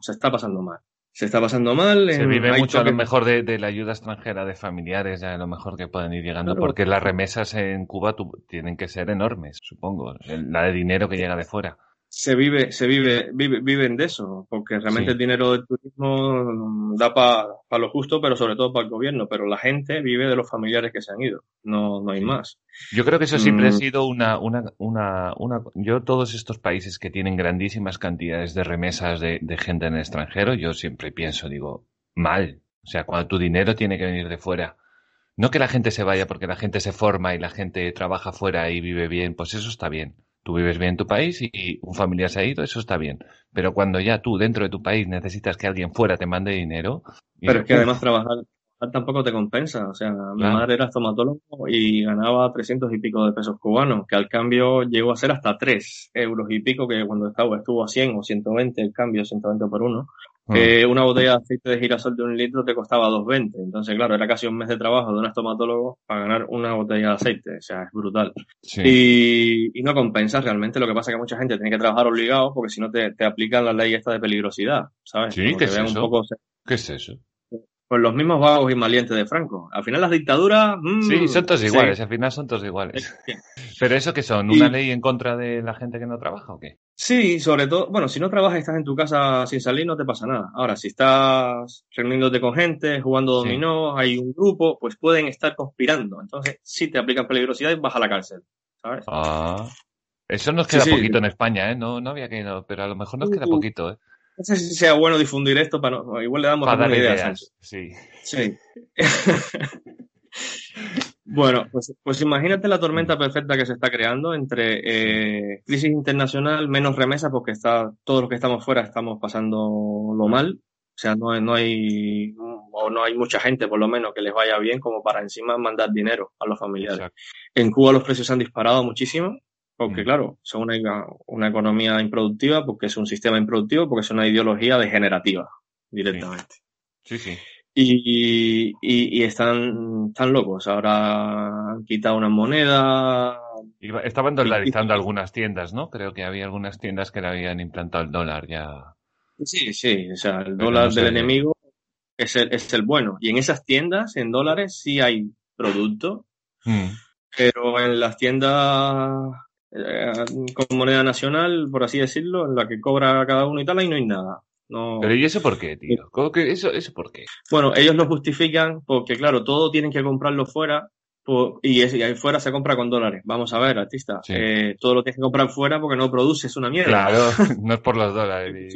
S7: se está pasando mal se está pasando mal.
S6: Se vive mucho a lo mejor de, la ayuda extranjera de familiares, ya a lo mejor que pueden ir llegando, porque las remesas en Cuba tienen que ser enormes, supongo, la de dinero que llega de fuera
S7: se vive, se vive, vive, viven de eso, porque realmente el dinero del turismo da para lo justo, pero sobre todo para el gobierno, pero la gente vive de los familiares que se han ido, no, no hay más.
S6: Yo creo que eso siempre ha mm. sido una, una, una, una, yo todos estos países que tienen grandísimas cantidades de remesas de, de gente en el extranjero, yo siempre pienso, digo, mal, o sea, cuando tu dinero tiene que venir de fuera, no que la gente se vaya porque la gente se forma y la gente trabaja fuera y vive bien, pues eso está bien tú vives bien en tu país y un familiar se ha ido, eso está bien. Pero cuando ya tú dentro de tu país necesitas que alguien fuera te mande dinero.
S7: Pero es que además trabajar, tampoco te compensa. O sea, mi madre era estomatólogo y ganaba 300 y pico de pesos cubanos, que al cambio llegó a ser hasta 3 euros y pico, que cuando estaba estuvo a 100 o 120 el cambio, 120 por uno. Mm. Eh, una botella de aceite de girasol de un litro te costaba 2,20. Entonces, claro, era casi un mes de trabajo de un estomatólogo para ganar una botella de aceite. O sea, es brutal. Y, y, no compensa realmente. Lo que pasa es que mucha gente tiene que trabajar obligado porque si no te, te aplican la ley esta de peligrosidad. ¿Sabes?
S6: Sí, ¿qué es, eso? Un poco... ¿Qué es eso?
S7: Pues los mismos vagos y malientes de Franco. Al final las dictaduras...
S6: Mm, sí, son todos iguales. Al final son todos iguales. ¿Pero eso qué son? ¿Una ley en contra de la gente que no trabaja o qué?
S7: Sí, sobre todo, bueno, si no trabajas y estás en tu casa sin salir, no te pasa nada. Ahora, si estás reuniéndote con gente, jugando dominó, hay un grupo, pues pueden estar conspirando. Entonces, si te aplican peligrosidad y vas a la cárcel, ¿sabes?
S6: Ah, eso nos queda poquito en España, ¿eh? No, no había que pero a lo mejor nos queda uh, poquito, ¿eh?
S7: No sé si sea bueno difundir esto, para igual le damos
S6: para ideas.
S7: Sí. Sí. Bueno, pues, pues imagínate la tormenta perfecta que se está creando entre eh, crisis internacional, menos remesa, porque está, todos los que estamos fuera estamos pasando lo mal. O sea, no, no hay, o no hay mucha gente, por lo menos, que les vaya bien como para encima mandar dinero a los familiares. En Cuba los precios han disparado muchísimo, porque mm. claro, son una, una economía improductiva, porque es un sistema improductivo, porque es una ideología degenerativa, directamente.
S6: sí. sí
S7: y, y, están, están locos. Ahora han quitado una moneda.
S6: Estaban dolarizando algunas tiendas, ¿no? Creo que había algunas tiendas que le habían implantado el dólar ya.
S7: Sí, sí, o sea, el dólar del enemigo es el, es el bueno. Y en esas tiendas, en dólares, sí hay producto, hmm. pero en las tiendas con moneda nacional, por así decirlo, en la que cobra cada uno y tal, ahí no hay nada.
S6: Pero ¿y eso por qué, tío? que eso, ¿Eso por qué?
S7: Bueno, ellos lo justifican porque, claro, todo tienen que comprarlo fuera y, ahí fuera se compra con dólares. Vamos a ver, artista. Eh, todo lo tienes que comprar fuera porque no produces una mierda.
S6: Claro, no es por los dólares.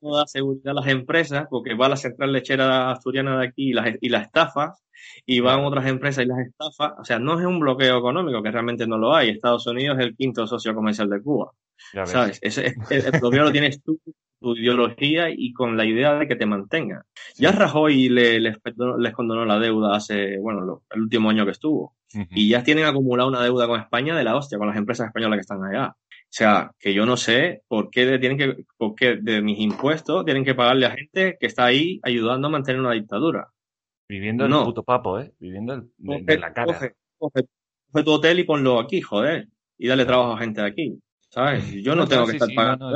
S7: no da seguridad a las empresas porque va la central lechera asturiana de aquí y las, y las estafas y van otras empresas y las estafas. O sea, no es un bloqueo económico, que realmente no lo hay. Estados Unidos es el quinto socio comercial de Cuba. ¿Sabes? el, el, problema lo tienes tú tu ideología y con la idea de que te mantenga. Ya Rajoy le, les, condonó la deuda hace, bueno, el último año que estuvo. Y ya tienen acumulado una deuda con España de la hostia, con las empresas españolas que están allá. O sea, que yo no sé por qué tienen que, por qué de mis impuestos tienen que pagarle a gente que está ahí ayudando a mantener una dictadura.
S6: Viviendo en el puto papo, ¿eh? Viviendo el, de, la cara.
S7: Coge, tu hotel y ponlo aquí, joder. Y dale trabajo a gente de aquí. ¿Sabes? Yo no, tengo que estar pagando.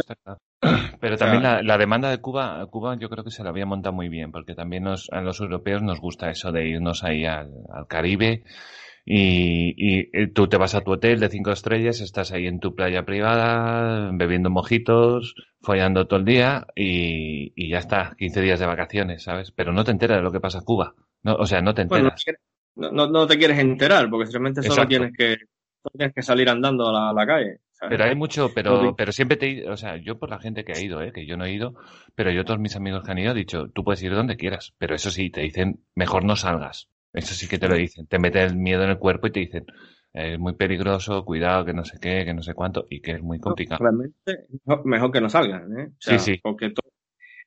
S6: Pero también la, demanda de Cuba, Cuba yo creo que se la había montado muy bien, porque también nos, a los europeos nos gusta eso de irnos ahí al, Caribe y, y, tú te vas a tu hotel de cinco estrellas, estás ahí en tu playa privada, bebiendo mojitos, follando todo el día y, y ya está, 15 días de vacaciones, ¿sabes? Pero no te enteras de lo que pasa en Cuba. No, o sea, no te enteras.
S7: no, no, te quieres enterar, porque realmente solo tienes que, tienes que salir andando a la calle.
S6: Pero hay mucho, pero, pero siempre te, o sea, yo por la gente que ha ido, ¿eh? que yo no he ido, pero yo todos mis amigos que han ido, he dicho, tú puedes ir donde quieras, pero eso sí, te dicen, mejor no salgas. Eso sí que te lo dicen. Te meten el miedo en el cuerpo y te dicen, es muy peligroso, cuidado, que no sé qué, que no sé cuánto, y que es muy complicado.
S7: realmente, mejor que no salgan, ¿eh?
S6: sí, sí.
S7: Porque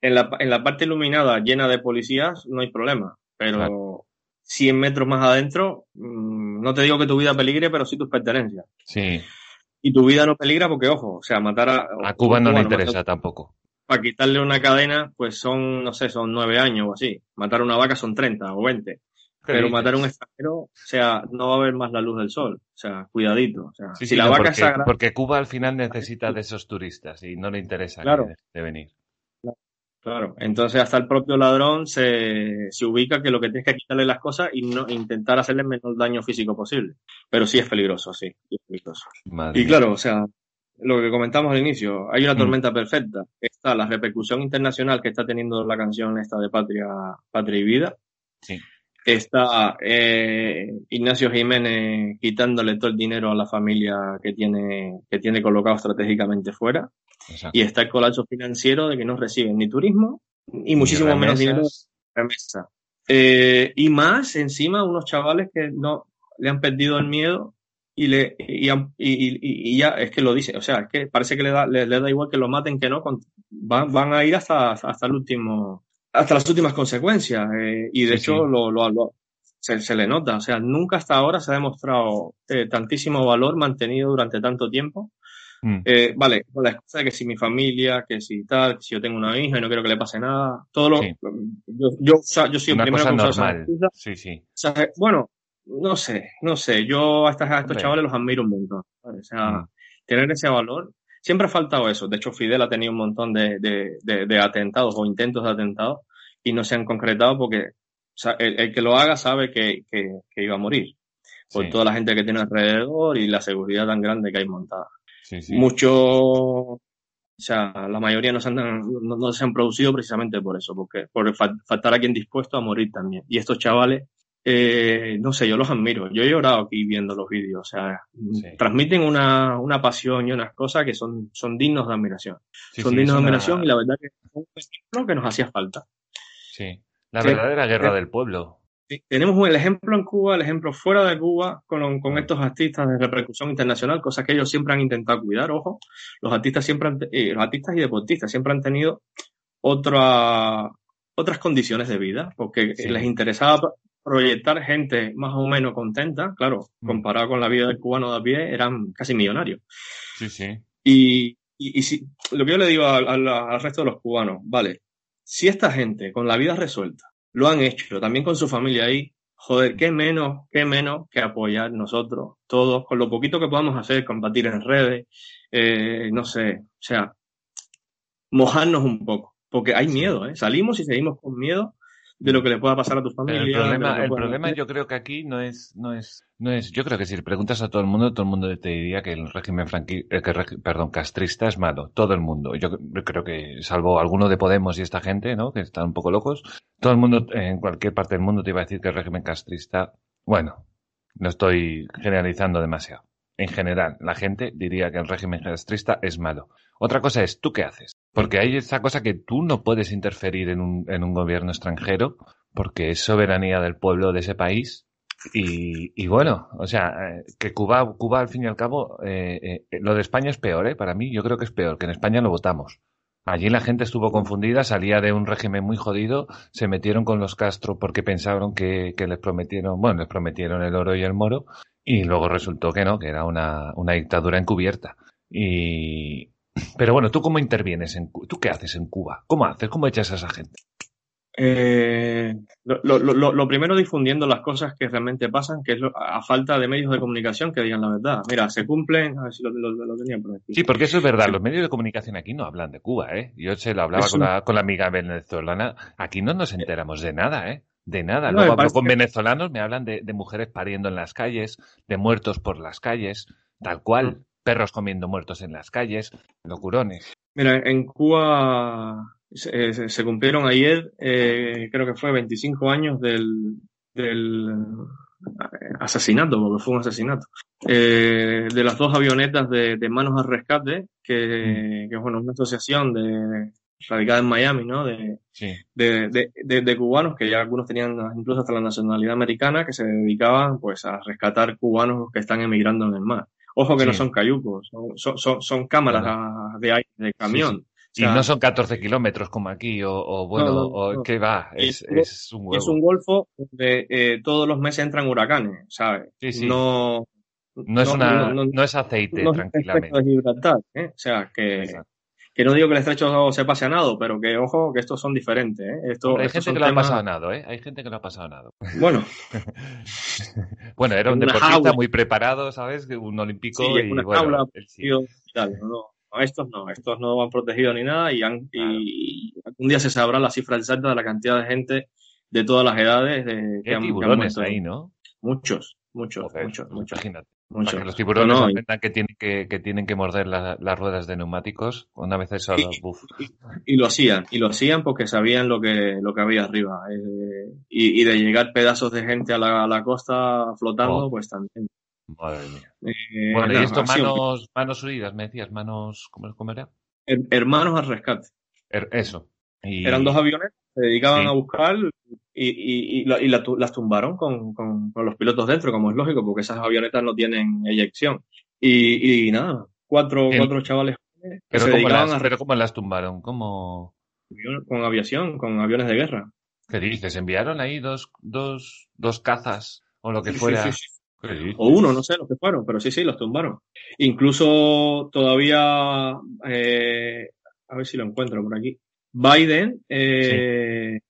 S7: en, la, en la parte iluminada llena de policías no hay problema, pero 100 metros más adentro, mm, no te digo que tu vida peligre, pero sí tus pertenencias.
S6: Sí.
S7: Y tu vida no peligra porque, ojo, o sea, matar a...
S6: A Cuba no le interesa tampoco.
S7: Para quitarle una cadena, pues son, no sé, son nueve años o así. Matar a una vaca son 30 o 20. Pero matar a un extranjero, o sea, no va a haber más la luz del sol. O sea, cuidadito. O sea,
S6: si la vaca porque, es sagrada... porque Cuba al final necesita de esos turistas y no le interesa
S7: claro.
S6: de venir.
S7: Claro, entonces hasta el propio ladrón se, se, ubica que lo que tienes que quitarle las cosas y no intentar hacerle el menor daño físico posible. Pero sí es peligroso, sí, es peligroso. y claro, o sea, lo que comentamos al inicio, hay una mm. tormenta perfecta. Está la repercusión internacional que está teniendo la canción esta de Patria, Patria y Vida.
S6: Sí.
S7: Está eh, Ignacio Jiménez quitándole todo el dinero a la familia que tiene, que tiene colocado estratégicamente fuera. Y está el colapso financiero de que no reciben ni turismo y muchísimo menos dinero remesa. Eh, y más encima unos chavales que no le han perdido el miedo y le y, y, ya es que lo dice, o sea, es que parece que le da, le, da igual que lo maten que no, van, van a ir hasta, hasta el último, hasta las últimas consecuencias. Eh, y de hecho Lo, lo, se, se, le nota, o sea, nunca hasta ahora se ha demostrado eh, tantísimo valor mantenido durante tanto tiempo Mm. Eh, vale, con la excusa de que si mi familia, que si tal, que si yo tengo una hija y no quiero que le pase nada, todo lo. Yo, yo, yo soy el primero que
S6: normal. Sí, sí.
S7: bueno, no sé, no sé. Yo a, estas, estos chavales los admiro un montón. O sea, mm. tener ese valor. Siempre ha faltado eso. De hecho, Fidel ha tenido un montón de, de, de, atentados o intentos de atentados y no se han concretado porque el, que lo haga sabe que, que, que iba a morir por toda la gente que tiene alrededor y la seguridad tan grande que hay montada. Muchos, o sea, la mayoría no se, han, no, se han producido precisamente por eso, porque por faltar a quien dispuesto a morir también. Y estos chavales, eh, no sé, yo los admiro. Yo he llorado aquí viendo los vídeos, o sea, transmiten una, una, pasión y unas cosas que son, son dignos de admiración. son dignos de admiración y la verdad que es un ejemplo que nos hacía falta.
S6: Sí, la verdadera guerra del pueblo
S7: tenemos el ejemplo en Cuba, el ejemplo fuera de Cuba, con, con, estos artistas de repercusión internacional, cosas que ellos siempre han intentado cuidar, ojo. Los artistas siempre han, eh, los artistas y deportistas siempre han tenido otra, otras condiciones de vida, porque les interesaba proyectar gente más o menos contenta, claro, mm. comparado con la vida del cubano de a pie, eran casi millonarios.
S6: Sí, sí.
S7: Y, y, si, lo que yo le digo al resto de los cubanos, vale, si esta gente con la vida resuelta, lo han hecho, también con su familia ahí. Joder, qué menos, qué menos que apoyar nosotros, todos, con lo poquito que podamos hacer, combatir en redes, eh, no sé, o sea, mojarnos un poco, porque hay miedo, ¿eh? Salimos y seguimos con miedo de lo que le pueda pasar a tu familia.
S6: El problema, el problema yo creo que aquí no es, no es, no es, yo creo que si le preguntas a todo el mundo, todo el mundo te diría que el régimen franqui, eh, que, perdón, castrista es malo, todo el mundo. Yo creo que, salvo alguno de Podemos y esta gente, ¿no? Que están un poco locos, todo el mundo, en cualquier parte del mundo te iba a decir que el régimen castrista, bueno, no estoy generalizando demasiado. En general, la gente diría que el régimen castrista es malo. Otra cosa es, ¿tú qué haces? Porque hay esa cosa que tú no puedes interferir en un, en un gobierno extranjero porque es soberanía del pueblo de ese país. Y, bueno, o sea, eh, que Cuba, Cuba al fin y al cabo, eh, eh, lo de España es peor, ¿eh? Para mí yo creo que es peor, que en España lo votamos. Allí la gente estuvo confundida, salía de un régimen muy jodido, se metieron con los Castro porque pensaron que, que les prometieron, bueno, les prometieron el oro y el moro, y luego resultó que no, que era una, una dictadura encubierta. Y, pero bueno, ¿tú cómo intervienes? En, ¿Tú qué haces en Cuba? ¿Cómo haces? ¿Cómo echas a esa gente?
S7: Eh, lo, lo, lo, primero difundiendo las cosas que realmente pasan, que es a falta de medios de comunicación que digan la verdad. Mira, se cumplen, a ver si lo, tenían por aquí.
S6: Sí, porque eso es verdad, los medios de comunicación aquí no hablan de Cuba, ¿eh? Yo se lo hablaba con, la, con la amiga venezolana, aquí no nos enteramos de nada, ¿eh? De nada. Luego hablo con venezolanos, me hablan de, de, mujeres pariendo en las calles, de muertos por las calles, tal cual. Perros comiendo muertos en las calles, locurones.
S7: Mira, en Cuba se, se cumplieron ayer, eh, creo que fue 25 años del, del asesinato, porque fue un asesinato, eh, de las dos avionetas de, de Manos al Rescate, que, mm. que bueno, una asociación de, radicada en Miami, ¿no? De,
S6: sí.
S7: de, de, de, cubanos, que ya algunos tenían incluso hasta la nacionalidad americana, que se dedicaban pues a rescatar cubanos que están emigrando en el mar. Ojo que no son cayucos, son, son, son, cámaras de aire, de camión.
S6: y no son 14 kilómetros como aquí, o, bueno, o, ¿qué va? Es, es, un
S7: Es un golfo donde eh, todos los meses entran huracanes, ¿sabes?
S6: Sí.
S7: No,
S6: no, es, una, no, es aceite, tranquilamente.
S7: de Gibraltar, ¿eh? O sea, que, que no digo que el estrecho se pase a nado, pero que ojo, que estos son diferentes. ¿eh? Esto,
S6: hay gente que lo ha pasado a nado, ¿eh? Hay gente que lo ha pasado a nado.
S7: Bueno.
S6: bueno, era un deportista muy preparado, ¿sabes? Un olímpico y
S7: una
S6: bueno,
S7: no, estos no, estos no van protegidos ni nada y, han, y un día se sabrá la cifra exacta de la cantidad de gente de todas las edades de,
S6: que, han, ahí, ¿no?
S7: Muchos, muchos, muchos, muchos.
S6: Imagínate. Que los tiburones no, que tienen que, que, tienen que morder las ruedas de neumáticos, una vez eso,
S7: y, y, lo hacían, y lo hacían porque sabían lo que, lo que había arriba. Eh, y, y, de llegar pedazos de gente a la, a la costa flotando, oh. pues también.
S6: Madre mía. Eh, bueno, y esto manos, manos unidas, me decías, manos, ¿cómo, cómo era?
S7: Hermanos al rescate.
S6: eso.
S7: Eran dos aviones, se dedicaban sí. a buscar y, y, y, la, y la, las tumbaron con, con, con, los pilotos dentro, como es lógico, porque esas avionetas no tienen eyección. Y, nada, cuatro, cuatro chavales.
S6: Pero, se las, a... pero ¿cómo las tumbaron? ¿Cómo?
S7: Con aviación, con aviones de guerra.
S6: ¿Qué dices? ¿Enviaron ahí dos, dos, dos cazas o lo que
S7: sí,
S6: fuera?
S7: Sí, o uno, no sé los que fueron, pero sí, sí, los tumbaron. Incluso todavía, eh, a ver si lo encuentro por aquí. Biden, eh,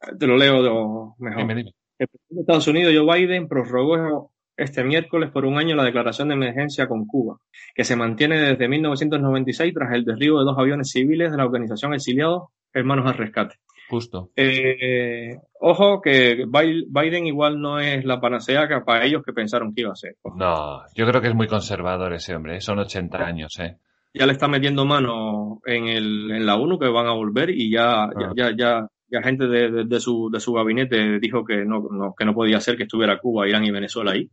S7: sí. te lo leo mejor.
S6: Dime, dime.
S7: El presidente de Estados Unidos, Joe Biden, prorrogó este miércoles por un año la declaración de emergencia con Cuba, que se mantiene desde 1996 tras el derribo de dos aviones civiles de la organización Exiliados Hermanos al Rescate.
S6: Justo.
S7: Eh, ojo que Biden igual no es la panacea que para ellos que pensaron que iba a ser.
S6: No, yo creo que es muy conservador ese hombre, ¿eh? son 80 años, ¿eh?
S7: Ya le está metiendo mano en, el, en la ONU que van a volver y ya, ah. ya, ya, ya, ya, gente de, de, de, su, de su gabinete dijo que no, no, que no podía ser que estuviera Cuba, Irán y Venezuela ahí.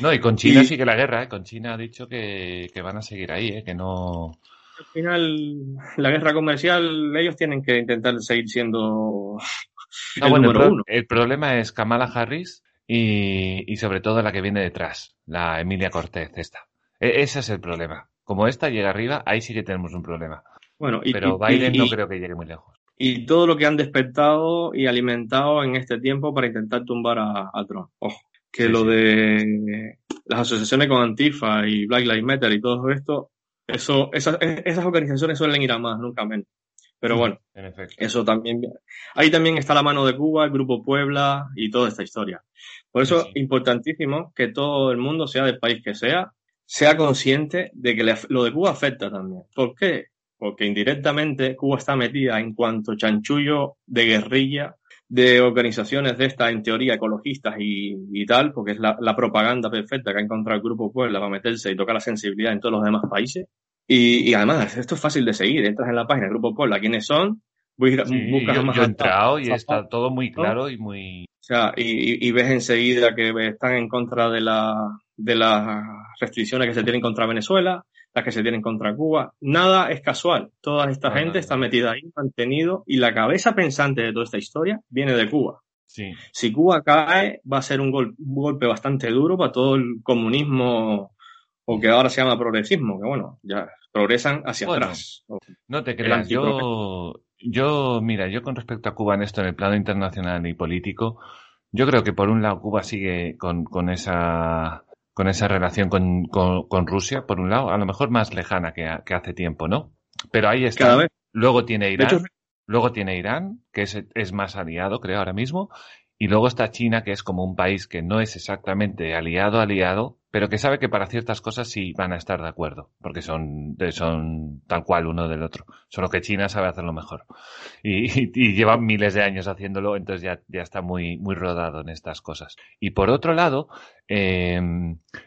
S6: No, y con China y, sigue la guerra, ¿eh? Con China ha dicho que, que van a seguir ahí, ¿eh? Que no
S7: al final la guerra comercial ellos tienen que intentar seguir siendo
S6: no, el bueno, número el, uno. El problema es Kamala Harris y, y, sobre todo la que viene detrás, la Emilia Cortez esta. E ese es el problema. Como esta llega arriba, ahí sí que tenemos un problema.
S7: Bueno, y,
S6: pero Biden no creo que llegue muy lejos.
S7: Y todo lo que han despertado y alimentado en este tiempo para intentar tumbar a, a Trump. Ojo, que sí, lo sí. de las asociaciones con Antifa y Black Lives Matter y todo esto eso, esas, esas organizaciones suelen ir a más, nunca menos. Pero bueno, eso también. Ahí también está la mano de Cuba, el Grupo Puebla y toda esta historia. Por eso, sí, sí. importantísimo que todo el mundo, sea del país que sea, sea consciente de que lo de Cuba afecta también. ¿Por qué? Porque indirectamente Cuba está metida en cuanto chanchullo de guerrilla, de organizaciones de estas, en teoría, ecologistas y, y tal, porque es la, la, propaganda perfecta que ha encontrado el Grupo Puebla para meterse y tocar la sensibilidad en todos los demás países. Y, y, además, esto es fácil de seguir. Entras en la página del Grupo Puebla, quiénes son, buscas,
S6: sí, yo, más yo he entrado y está todo muy claro y muy...
S7: O sea, y, y, ves enseguida que están en contra de, la, de las restricciones que se tienen contra Venezuela, las que se tienen contra Cuba. Nada es casual. Toda esta gente está metida ahí, mantenido, y la cabeza pensante de toda esta historia viene de Cuba.
S6: Sí.
S7: Si Cuba cae, va a ser un, gol, un golpe bastante duro para todo el comunismo o que ahora se llama progresismo, que bueno, ya progresan hacia
S6: bueno,
S7: atrás.
S6: No te creas, yo, yo, mira, yo con respecto a Cuba en esto, en el plano internacional y político, yo creo que por un lado Cuba sigue con, con esa con esa relación con, con, con, Rusia, por un lado, a lo mejor más lejana que, que hace tiempo, ¿no? Pero ahí está. Luego tiene Irán, hecho, luego tiene Irán, que es, es más aliado, creo, ahora mismo, y luego está China, que es como un país que no es exactamente aliado, aliado, pero que sabe que para ciertas cosas sí van a estar de acuerdo, porque son, son tal cual uno del otro. Solo que China sabe hacerlo mejor. Y, y, y lleva miles de años haciéndolo, entonces ya, ya está muy, muy rodado en estas cosas. Y por otro lado, eh,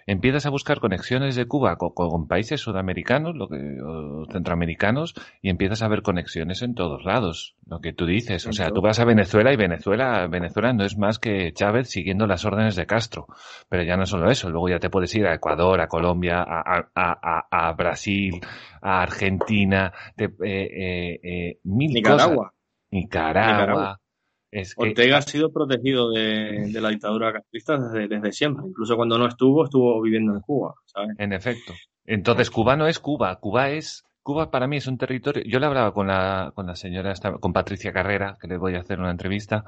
S6: empiezas a buscar conexiones de Cuba con, con países sudamericanos lo que, o centroamericanos y empiezas a ver conexiones en todos lados, lo que tú dices. O sea, tú vas a Venezuela y Venezuela, Venezuela no es más que Chávez siguiendo las órdenes de Castro. Pero ya no solo eso, luego ya te puedes ir a Ecuador, a Colombia, a, a, a, a Brasil, a Argentina, eh, eh, eh, mil
S7: Nicaragua.
S6: Cosas. Nicaragua. Nicaragua.
S7: Es que... Ortega ha sido protegido de, de la dictadura castrista desde, desde, siempre. Incluso cuando no estuvo, estuvo viviendo en Cuba. ¿sabes?
S6: En efecto. Entonces, Cuba no es Cuba. Cuba es Cuba para mí es un territorio. Yo le hablaba con la, con la señora, con Patricia Carrera, que le voy a hacer una entrevista,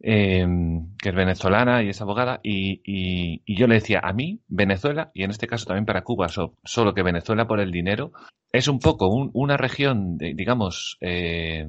S6: em, que es venezolana y es abogada, y, yo le decía, a mí, Venezuela, y en este caso también para Cuba, solo que Venezuela por el dinero, es un poco una región, digamos, eh,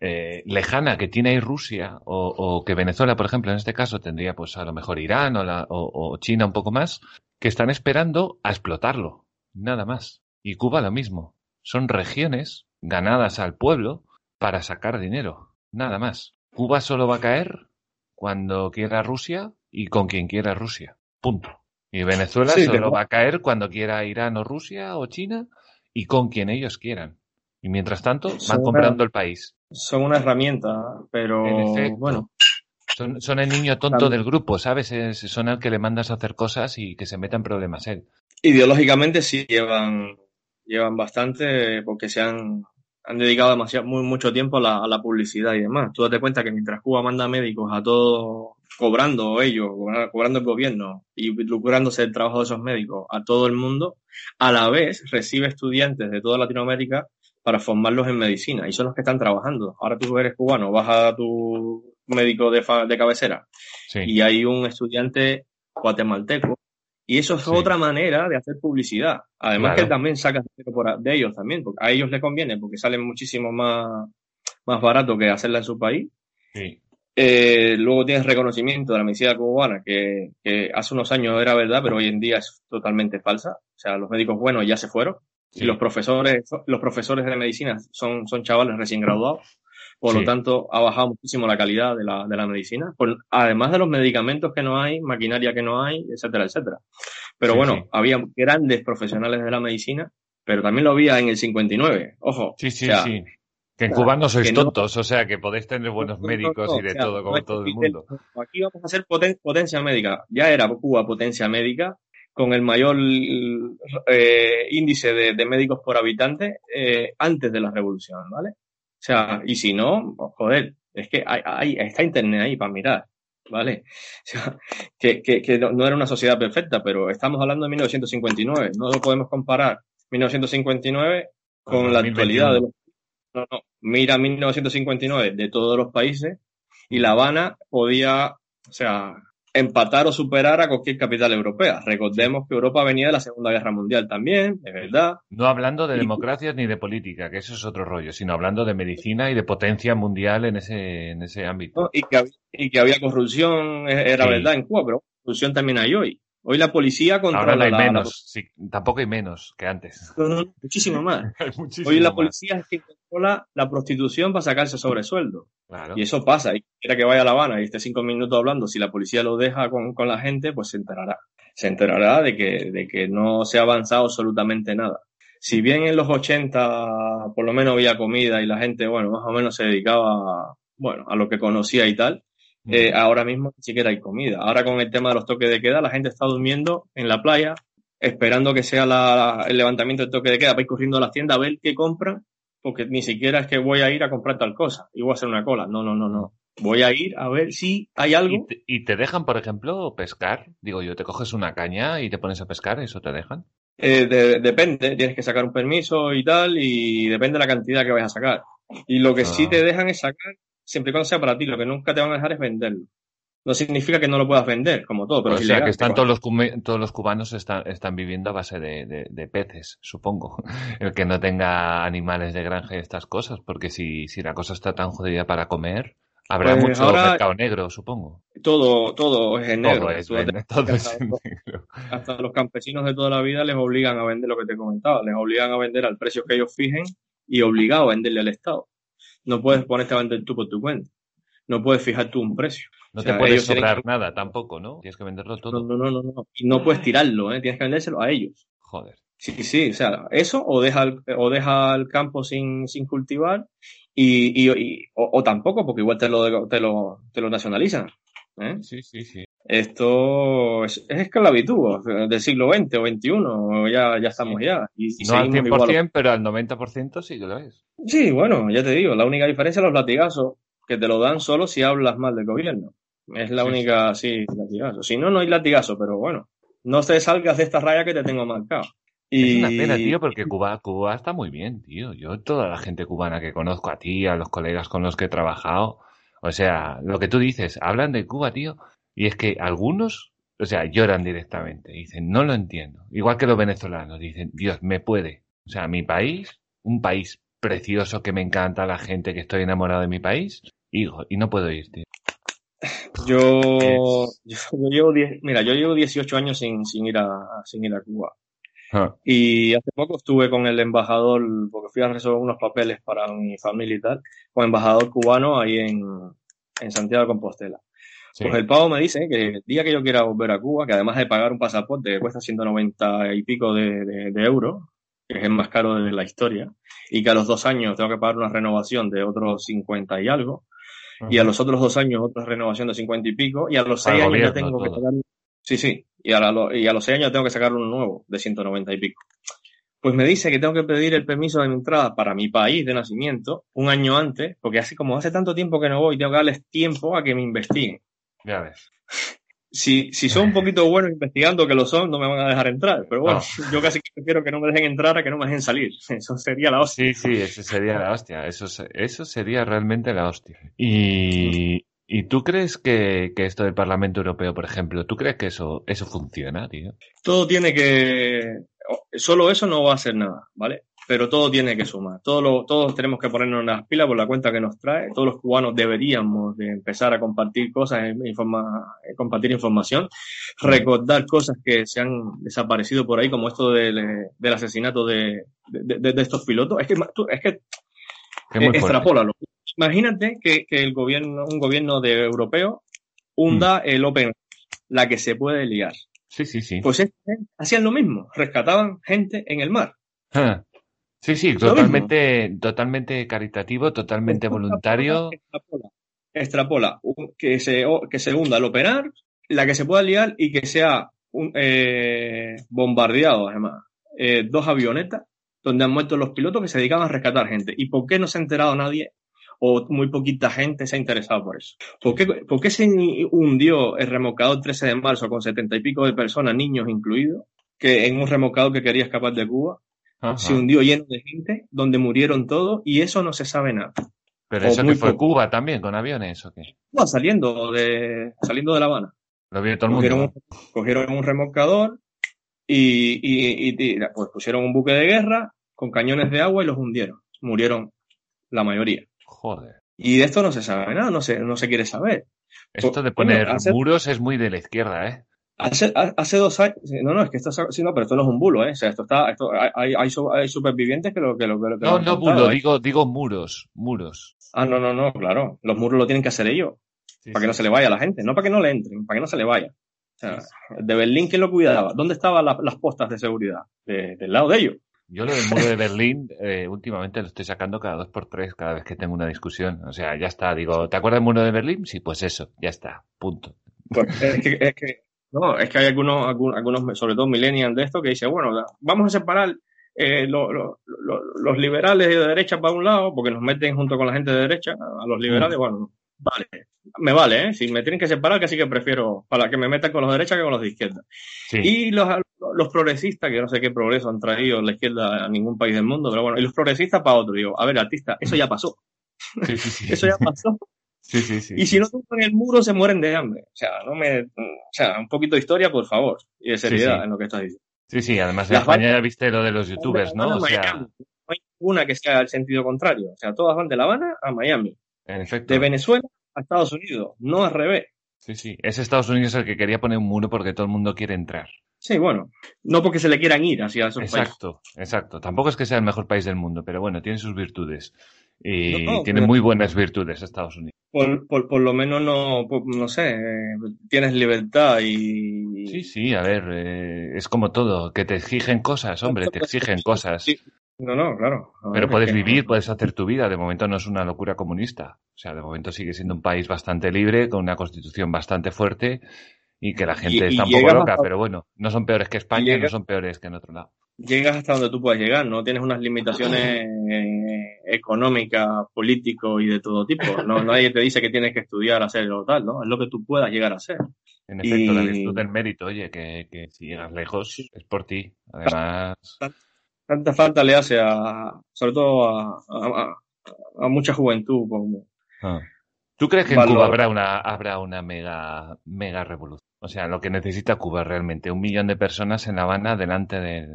S6: eh, lejana que tiene ahí Rusia, o, que Venezuela, por ejemplo, en este caso tendría pues a lo mejor Irán o, o China un poco más, que están esperando a explotarlo, nada más. Y Cuba lo mismo. Son regiones ganadas al pueblo para sacar dinero. Nada más. Cuba solo va a caer cuando quiera Rusia y con quien quiera Rusia. Punto. Y Venezuela solo va a caer cuando quiera Irán o Rusia o China y con quien ellos quieran. Y mientras tanto van comprando el país.
S7: Son una herramienta, pero bueno.
S6: Son, son, el niño tonto del grupo, ¿sabes? son el que le mandas a hacer cosas y que se meta en problemas él.
S7: Ideológicamente sí llevan llevan bastante porque se han, han dedicado demasiado, muy, mucho tiempo a la, publicidad y demás. Tú date cuenta que mientras Cuba manda médicos a todos, cobrando ellos, cobrando el gobierno y lucrándose el trabajo de esos médicos a todo el mundo, a la vez recibe estudiantes de toda Latinoamérica para formarlos en medicina y son los que están trabajando. Ahora tú eres cubano, vas a tu médico de, de cabecera y hay un estudiante guatemalteco y eso es otra manera de hacer publicidad. Además que también sacas de ellos también, porque a ellos les conviene, porque salen muchísimo más, más barato que hacerla en su país. Eh, luego tienes reconocimiento de la medicina cubana, que, hace unos años era verdad, pero hoy en día es totalmente falsa. O sea, los médicos buenos ya se fueron. Y los profesores, los profesores de medicina son, son chavales recién graduados. Por lo tanto, ha bajado muchísimo la calidad de la, de la medicina, además de los medicamentos que no hay, maquinaria que no hay, etcétera, etcétera. Pero bueno, había grandes profesionales de la medicina, pero también lo había en el 59. Ojo.
S6: Sí, sí, sí. Que en Cuba no sois tontos, o sea, que podéis tener buenos médicos y de todo, como todo el mundo.
S7: Aquí vamos a ser potencia médica. Ya era Cuba potencia médica, con el mayor eh, índice de, médicos por habitante eh, antes de la revolución, ¿vale? O sea, y si no, joder, es que hay, está internet ahí para mirar, ¿vale? O sea, que, que, no, era una sociedad perfecta, pero estamos hablando de 1959, no lo podemos comparar 1959 con la actualidad de los... No, no, mira 1959 de todos los países y La Habana podía, o sea, empatar o superar a cualquier capital europea. Recordemos que Europa venía de la Segunda Guerra Mundial también, es verdad.
S6: No hablando de democracias ni de política, que eso es otro rollo, sino hablando de medicina y de potencia mundial en ese, en ese ámbito.
S7: y, que, y que había corrupción, era verdad en Cuba, pero corrupción también hay hoy. Hoy la policía controla
S6: Ahora hay menos, sí, tampoco hay menos que antes.
S7: muchísimo más. Hoy la policía es quien controla la prostitución para sacarse sobresueldo. Claro. Y eso pasa. Y quiera que vaya a La Habana y esté cinco minutos hablando, si la policía lo deja con, con la gente, pues se enterará. Se enterará de que, de que no se ha avanzado absolutamente nada. Si bien en los 80 por lo menos había comida y la gente, bueno, más o menos se dedicaba, bueno, a lo que conocía y tal, eh, ahora mismo ni siquiera hay comida. Ahora con el tema de los toques de queda, la gente está durmiendo en la playa, esperando que sea el levantamiento del toque de queda ir corriendo a la tienda a ver qué compran, porque ni siquiera es que voy a ir a comprar tal cosa y voy a hacer una cola. No, no, no, no. Voy a ir a ver si hay algo.
S6: ¿Y te, dejan, por ejemplo, pescar? Digo yo, te coges una caña y te pones a pescar, ¿eso te dejan?
S7: Eh, depende, tienes que sacar un permiso y tal, y depende de la cantidad que vayas a sacar. Y lo que sí ah. te dejan es sacar siempre y cuando sea para ti. Lo que nunca te van a dejar es venderlo. No significa que no lo puedas vender, como todo, pero
S6: o sea, que están todos los, todos los cubanos están, están viviendo a base de, de, peces, supongo. El que no tenga animales de granja y estas cosas, porque si, si la cosa está tan jodida para comer, habrá pues mucho mercado negro, supongo.
S7: Todo, todo es en negro. todo es en negro. Hasta los campesinos de toda la vida les obligan a vender lo que te comentaba, les obligan a vender al precio que ellos fijen y obligado a venderle al Estado. No puedes ponerte a vender tú por tu cuenta. No puedes fijar tú un precio.
S6: No te puedes sobrar nada tampoco, ¿no? Tienes que venderlo todo.
S7: No, no, no, no. Y no puedes tirarlo, ¿eh? Tienes que vendérselo a ellos.
S6: Joder.
S7: Sí, sí, o sea, eso o deja el, o deja el campo sin, sin cultivar y, y, o, tampoco, porque igual te lo, te lo, te lo nacionalizan. ¿Eh?
S6: Sí, sí, sí.
S7: Esto es, esclavitud del siglo XX o XXI, ya, ya estamos ya.
S6: Y, no al 100%, pero al 90% sí que lo es.
S7: Sí, bueno, ya te digo, la única diferencia es los latigazos, que te lo dan solo si hablas mal del gobierno. Es la única, sí, latigazo. Si no, no hay latigazo, pero bueno, no te salgas de esta raya que te tengo marcado.
S6: Es una pena, tío, porque Cuba, Cuba está muy bien, tío. Yo, toda la gente cubana que conozco a ti, a los colegas con los que he trabajado, o sea, lo que tú dices, hablan de Cuba, tío, y es que algunos, o sea, lloran directamente. Dicen, no lo entiendo. Igual que los venezolanos, dicen, Dios, me puede. O sea, mi país, un país precioso que me encanta, la gente que estoy enamorado de mi país, hijo, y no puedo ir, tío.
S7: Yo, yo, llevo mira, yo llevo 18 años sin, sin, ir, a, sin ir a Cuba. Ah. Y hace poco estuve con el embajador, porque fui a resolver unos papeles para mi familia y tal, con el embajador cubano ahí en, en Santiago de Compostela. Pues el pavo me dice que el día que yo quiera volver a Cuba, que además de pagar un pasaporte que cuesta 190 y pico de, de, euros, que es el más caro de la historia, y que a los dos años tengo que pagar una renovación de otros 50 y algo, y a los otros dos años otra renovación de 50 y pico, y a los seis años ya tengo que pagar Sí, sí. Y a, y a los seis años tengo que sacar uno nuevo, de 190 y pico. Pues me dice que tengo que pedir el permiso de mi entrada para mi país de nacimiento un año antes, porque así como hace tanto tiempo que no voy, tengo que darles tiempo a que me investiguen.
S6: Ya ves.
S7: Si, si son un poquito buenos investigando, que lo son, no me van a dejar entrar. Pero bueno, yo casi prefiero que no me dejen entrar a que no me dejen salir. Eso sería la hostia.
S6: Sí, sí, eso sería la hostia. Eso, eso sería realmente la hostia. Y, ¿Y tú crees que, esto del Parlamento Europeo, por ejemplo, tú crees que eso, eso funciona, tío?
S7: Todo tiene que. Solo eso no va a hacer nada, ¿vale? Pero todo tiene que sumar. Todos, todos tenemos que ponernos las pilas por la cuenta que nos trae. Todos los cubanos deberíamos de empezar a compartir cosas, informa, compartir información, recordar cosas que se han desaparecido por ahí, como esto del, asesinato de, estos pilotos. Es que, es que extrapólalo imagínate que, el gobierno, un gobierno de europeo hunda mm. el Open, la que se puede liar.
S6: Sí, sí, sí.
S7: Pues hacían lo mismo, rescataban gente en el mar.
S6: Ah. Sí, sí, totalmente, totalmente caritativo, totalmente voluntario.
S7: Extrapola, que, se, que se hunda el Open la que se pueda liar y que sea un, eh, bombardeado, además, eh, dos avionetas donde han muerto los pilotos que se dedicaban a rescatar gente. ¿Y por qué no se ha enterado nadie o muy poquita gente se ha interesado por eso. ¿Por qué, se hundió el remolcador 13 de marzo con setenta y pico de personas, niños incluidos, que en un remolcador que quería escapar de Cuba? Se hundió lleno de gente, donde murieron todos, y eso no se sabe nada.
S6: Pero eso que fue Cuba también, con aviones, ¿o qué?
S7: No, saliendo de, saliendo de La Habana.
S6: Lo vio todo el mundo.
S7: Cogieron, un remolcador y, y, pues pusieron un buque de guerra con cañones de agua y los hundieron. Murieron la mayoría.
S6: Joder.
S7: Y de esto no se sabe nada, no se, no se quiere saber.
S6: Esto de poner muros es muy de la izquierda, ¿eh?
S7: Hace, hace, dos años, no, no, es que esto, sí, no, pero esto no es un bulo, ¿eh? O sea, esto está, esto, hay, hay, hay supervivientes que lo que lo que,
S6: No, no bulo, ¿eh? digo, digo muros, muros.
S7: Ah, no, no, no, claro. Los muros lo tienen que hacer ellos. para que no se le vaya a la gente, no para que no le entren, para que no se le vaya. O sea, de Berlín, ¿quién lo cuidaba? ¿Dónde estaban las postas de seguridad? del lado de ellos.
S6: Yo lo del muro de Berlín, eh, últimamente lo estoy sacando cada dos por tres, cada vez que tengo una discusión. O sea, ya está. Digo, ¿te acuerdas del muro de Berlín? Sí, pues eso, ya está. Punto.
S7: Pues es que, es que, no, es que hay algunos, algunos, sobre todo millennials de esto, que dicen, bueno, vamos a separar eh, los liberales de derecha para un lado, porque nos meten junto con la gente de derecha, a los liberales, mm. bueno, vale, me vale, ¿eh? Si me tienen que separar, casi que prefiero para que me metan con los de derecha que con los de izquierda. Y los, los progresistas, que no sé qué progreso han traído la izquierda a ningún país del mundo, pero bueno, y los progresistas para otro. Digo, a ver, artista, eso ya pasó. eso ya pasó. y si no tocan el muro, se mueren de hambre. O sea, no me, o sea, un poquito de historia, por favor, y de seriedad en lo que estás diciendo.
S6: Sí, sí, además en España ya viste lo de los youtubers, ¿no? O sea... No
S7: hay una que sea al sentido contrario. O sea, todas van de La Habana a Miami.
S6: En efecto.
S7: De Venezuela a Estados Unidos, no al revés.
S6: Sí, sí. Es Estados Unidos el que quería poner un muro porque todo el mundo quiere entrar.
S7: Sí, bueno. No porque se le quieran ir hacia esos
S6: exacto, Exacto, Tampoco es que sea el mejor país del mundo, pero bueno, tiene sus virtudes. Y tiene muy buenas virtudes Estados Unidos.
S7: Por, por, por lo menos no, no sé, tienes libertad y...
S6: Sí, sí, a ver, eh, es como todo, que te exigen cosas, hombre, te exigen cosas.
S7: No, no, claro.
S6: Pero puedes vivir, puedes hacer tu vida. De momento no es una locura comunista. O sea, de momento sigue siendo un país bastante libre, con una constitución bastante fuerte y que la gente está un poco loca, pero bueno, no son peores que España y no son peores que en otro lado.
S7: Llegas hasta donde tú puedes llegar, no tienes unas limitaciones eh, económicas, políticos y de todo tipo. No, nadie te dice que tienes que estudiar, hacer lo tal, ¿no? Es lo que tú puedas llegar a hacer.
S6: En efecto, la virtud del mérito, oye, que, que si llegas lejos es por ti. Además.
S7: Tanta falta le hace a, sobre todo a, a, a mucha juventud. Como,
S6: ah. ¿Tú crees que en Cuba habrá una, habrá una mega, mega revolución? O sea, lo que necesita Cuba realmente, un millón de personas en La Habana delante de,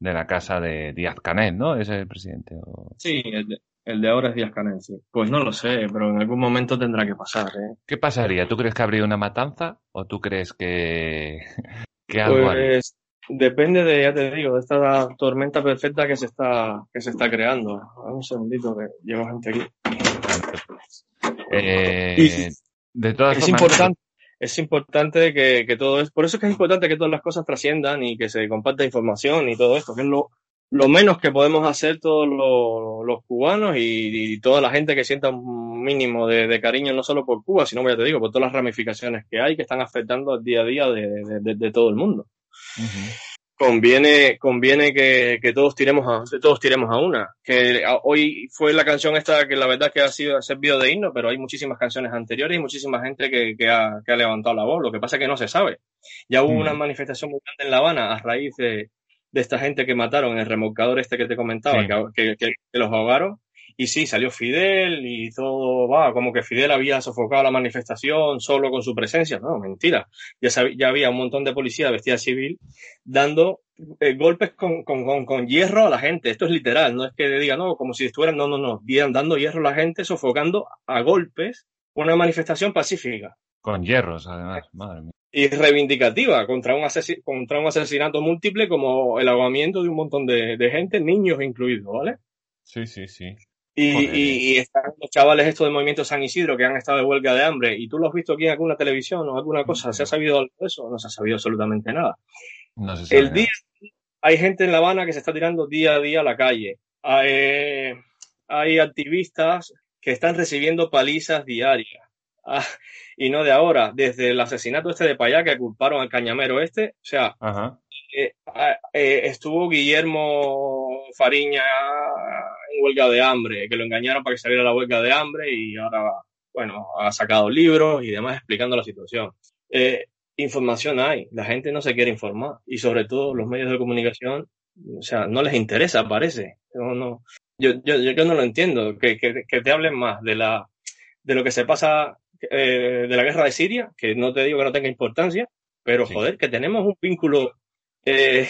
S6: de la casa de Díaz Canel, ¿no? Ese es el presidente.
S7: Sí, el de, el de, ahora es Díaz Canel, sí. Pues no lo sé, pero en algún momento tendrá que pasar, ¿eh?
S6: ¿Qué pasaría? ¿Tú crees que habría una matanza o tú crees que, que algo
S7: Pues depende de, ya te digo, de esta tormenta perfecta que se está, que se está creando. Un segundito que llevo gente aquí.
S6: Eh, de todas
S7: es importante es importante que, que, todo es, por eso es que es importante que todas las cosas trasciendan y que se comparta información y todo esto, que es lo, lo menos que podemos hacer todos los, los cubanos y, y, toda la gente que sienta un mínimo de, de, cariño no solo por Cuba, sino, ya te digo, por todas las ramificaciones que hay que están afectando al día a día de, de, de todo el mundo. Uh -huh conviene, conviene que, que, todos tiremos a, todos tiremos a una. Que hoy fue la canción esta que la verdad que ha sido ha servido de himno, pero hay muchísimas canciones anteriores y muchísima gente que, que, ha, que ha levantado la voz. Lo que pasa es que no se sabe. Ya hubo mm. una manifestación muy grande en La Habana a raíz de, de esta gente que mataron, el remolcador este que te comentaba, sí. que, que, que, los ahogaron. Y sí, salió Fidel y todo, va, como que Fidel había sofocado la manifestación solo con su presencia. No, mentira. Ya, sabía, ya había un montón de policías vestida civil dando eh, golpes con, con, con, con, hierro a la gente. Esto es literal, no es que diga, no, como si estuvieran, no, no, no, dando hierro a la gente, sofocando a golpes una manifestación pacífica.
S6: Con hierros, además, madre mía.
S7: Y reivindicativa contra un, contra un asesinato múltiple como el ahogamiento de un montón de, de gente, niños incluidos, ¿vale?
S6: Sí, sí, sí.
S7: Y, y, y, están los chavales estos del movimiento San Isidro que han estado de huelga de hambre y tú lo has visto aquí en alguna televisión o alguna cosa, ¿se ha sabido algo de eso? No se ha sabido absolutamente nada.
S6: No se sabe
S7: El día hay gente en La Habana que se está tirando día a día a la calle. Hay, hay activistas que están recibiendo palizas diarias. Ah, y no de ahora, desde el asesinato este de Payá que culparon al cañamero este, o sea, eh, eh, estuvo Guillermo Fariña en huelga de hambre, que lo engañaron para que saliera la huelga de hambre y ahora, bueno, ha sacado libros y demás explicando la situación. Eh, información hay, la gente no se quiere informar y sobre todo los medios de comunicación, o sea, no les interesa, parece. No, no, yo, yo, yo no lo entiendo, que, que, que te hablen más de, la, de lo que se pasa eh, de la guerra de Siria, que no te digo que no tenga importancia, pero sí. joder, que tenemos un vínculo eh,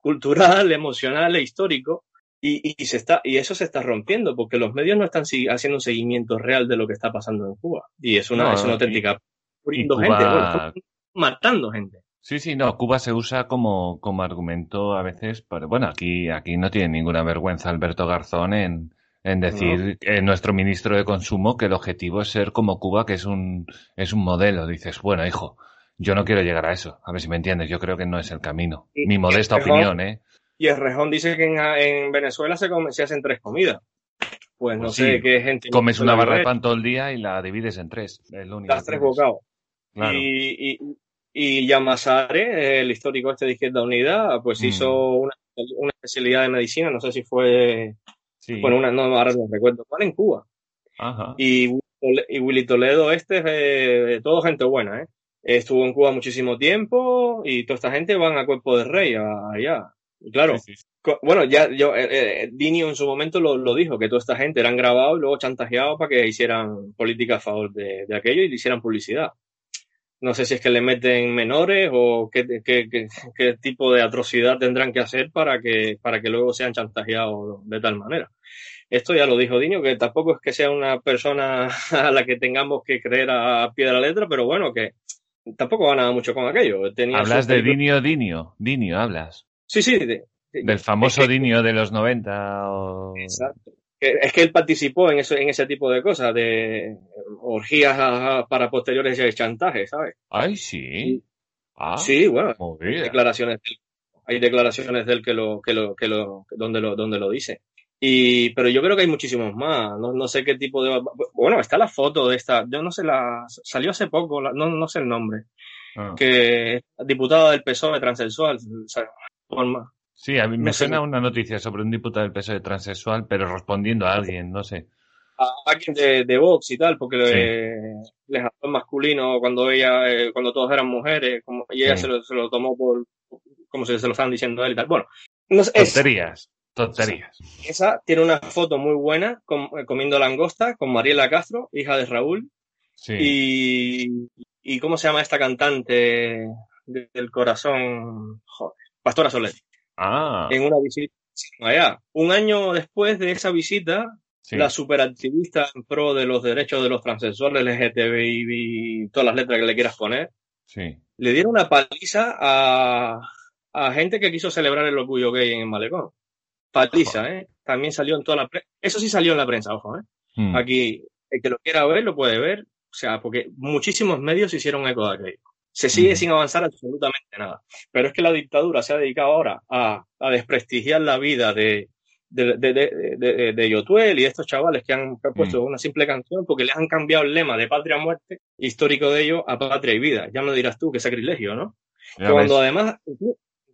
S7: cultural, emocional e histórico y, y, se está, y eso se está rompiendo porque los medios no están haciendo un seguimiento real de lo que está pasando en Cuba. Y es una, no, es una auténtica...
S6: Y, Cuba...
S7: gente, bueno, matando gente.
S6: Sí, sí, no, Cuba se usa como, como argumento a veces, pero bueno, aquí, aquí no tiene ninguna vergüenza Alberto Garzón en, en decir no. eh, nuestro ministro de consumo que el objetivo es ser como Cuba, que es un, es un modelo. Dices, bueno, hijo, yo no quiero llegar a eso. A ver si me entiendes, yo creo que no es el camino. Y, Mi modesta opinión, ¿eh?
S7: Y el Rejón dice que en, en Venezuela se, come, se, hacen tres comidas. Pues no pues sé sí. qué gente.
S6: Comes una barra de pan todo el día y la divides en tres. Es lo único
S7: Las tres bocados. Claro. Y, y, y Yamasare, el histórico este de Izquierda Unida, pues mm. hizo una, una, especialidad de medicina, no sé si fue, sí. bueno, una, no, ahora no recuerdo, cuál en Cuba.
S6: Ajá.
S7: Y, y Willy Toledo este, eh, todo gente buena, ¿eh? Estuvo en Cuba muchísimo tiempo y toda esta gente van a Cuerpo de Rey, allá. Claro, sí, sí. bueno, ya yo, eh, eh, Dinio en su momento lo, lo, dijo, que toda esta gente eran grabados y luego chantajeados para que hicieran política a favor de, de aquello y le hicieran publicidad no sé si es que le meten menores o qué, qué, qué, qué, tipo de atrocidad tendrán que hacer para que, para que luego sean chantajeados de tal manera. Esto ya lo dijo Diño, que tampoco es que sea una persona a la que tengamos que creer a pie de la letra, pero bueno, que tampoco ganaba mucho con aquello.
S6: Tenía hablas de Dinio, Dinio, Dinio, hablas.
S7: Sí, sí. De,
S6: de, Del famoso es que, Dinio de los 90. O...
S7: Exacto es que él participó en, eso, en ese tipo de cosas, de orgías para posteriores de chantaje, ¿sabes?
S6: Ay, sí.
S7: Ah, sí, bueno, declaraciones, hay declaraciones de él que lo, que lo, que lo, donde lo, donde lo dice. Y, pero yo creo que hay muchísimos más. No, no sé qué tipo de. Bueno, está la foto de esta. Yo no sé la. Salió hace poco, la, no, no sé el nombre. Ah. Que diputada del PSOE transexual. O sea, forma,
S6: Sí, a mí me no suena sé. una noticia sobre un diputado del PSOE transexual, pero respondiendo a alguien, no sé.
S7: a alguien de, de Vox y tal, porque les habló masculino cuando ella, eh, cuando todos eran mujeres, como, y ella se, lo, se, lo, tomó por, como si se lo estaban diciendo a él y tal. Bueno,
S6: no sé, tonterías.
S7: Esa tiene una foto muy buena com, comiendo langosta con Mariela Castro, hija de Raúl.
S6: Sí.
S7: Y, y ¿cómo se llama esta cantante del corazón? Joder, Pastora Soler.
S6: Ah.
S7: En una visita allá. Un año después de esa visita, Sí. la superactivista en pro de los derechos de los transexuales, LGTBI y todas las letras que le quieras poner,
S6: sí.
S7: le dieron una paliza a, a, gente que quiso celebrar el orgullo gay en el malecón. Paliza. ¿eh? También salió en toda la prensa. Eso sí salió en la prensa, ojo, ¿eh?
S6: Mm.
S7: Aquí, el que lo quiera ver, lo puede ver. O sea, porque muchísimos medios hicieron eco de aquello. Se sigue
S6: Mm.
S7: sin avanzar absolutamente nada. Pero es que la dictadura se ha dedicado ahora a, a desprestigiar la vida de, de, de, de, de, de Yotuel y de estos chavales que han puesto
S6: Mm.
S7: una simple canción porque les han cambiado el lema de patria muerte histórico de ellos a patria y vida. Ya me dirás tú qué sacrilegio, ¿no?
S6: Ya
S7: Cuando
S6: ves.
S7: además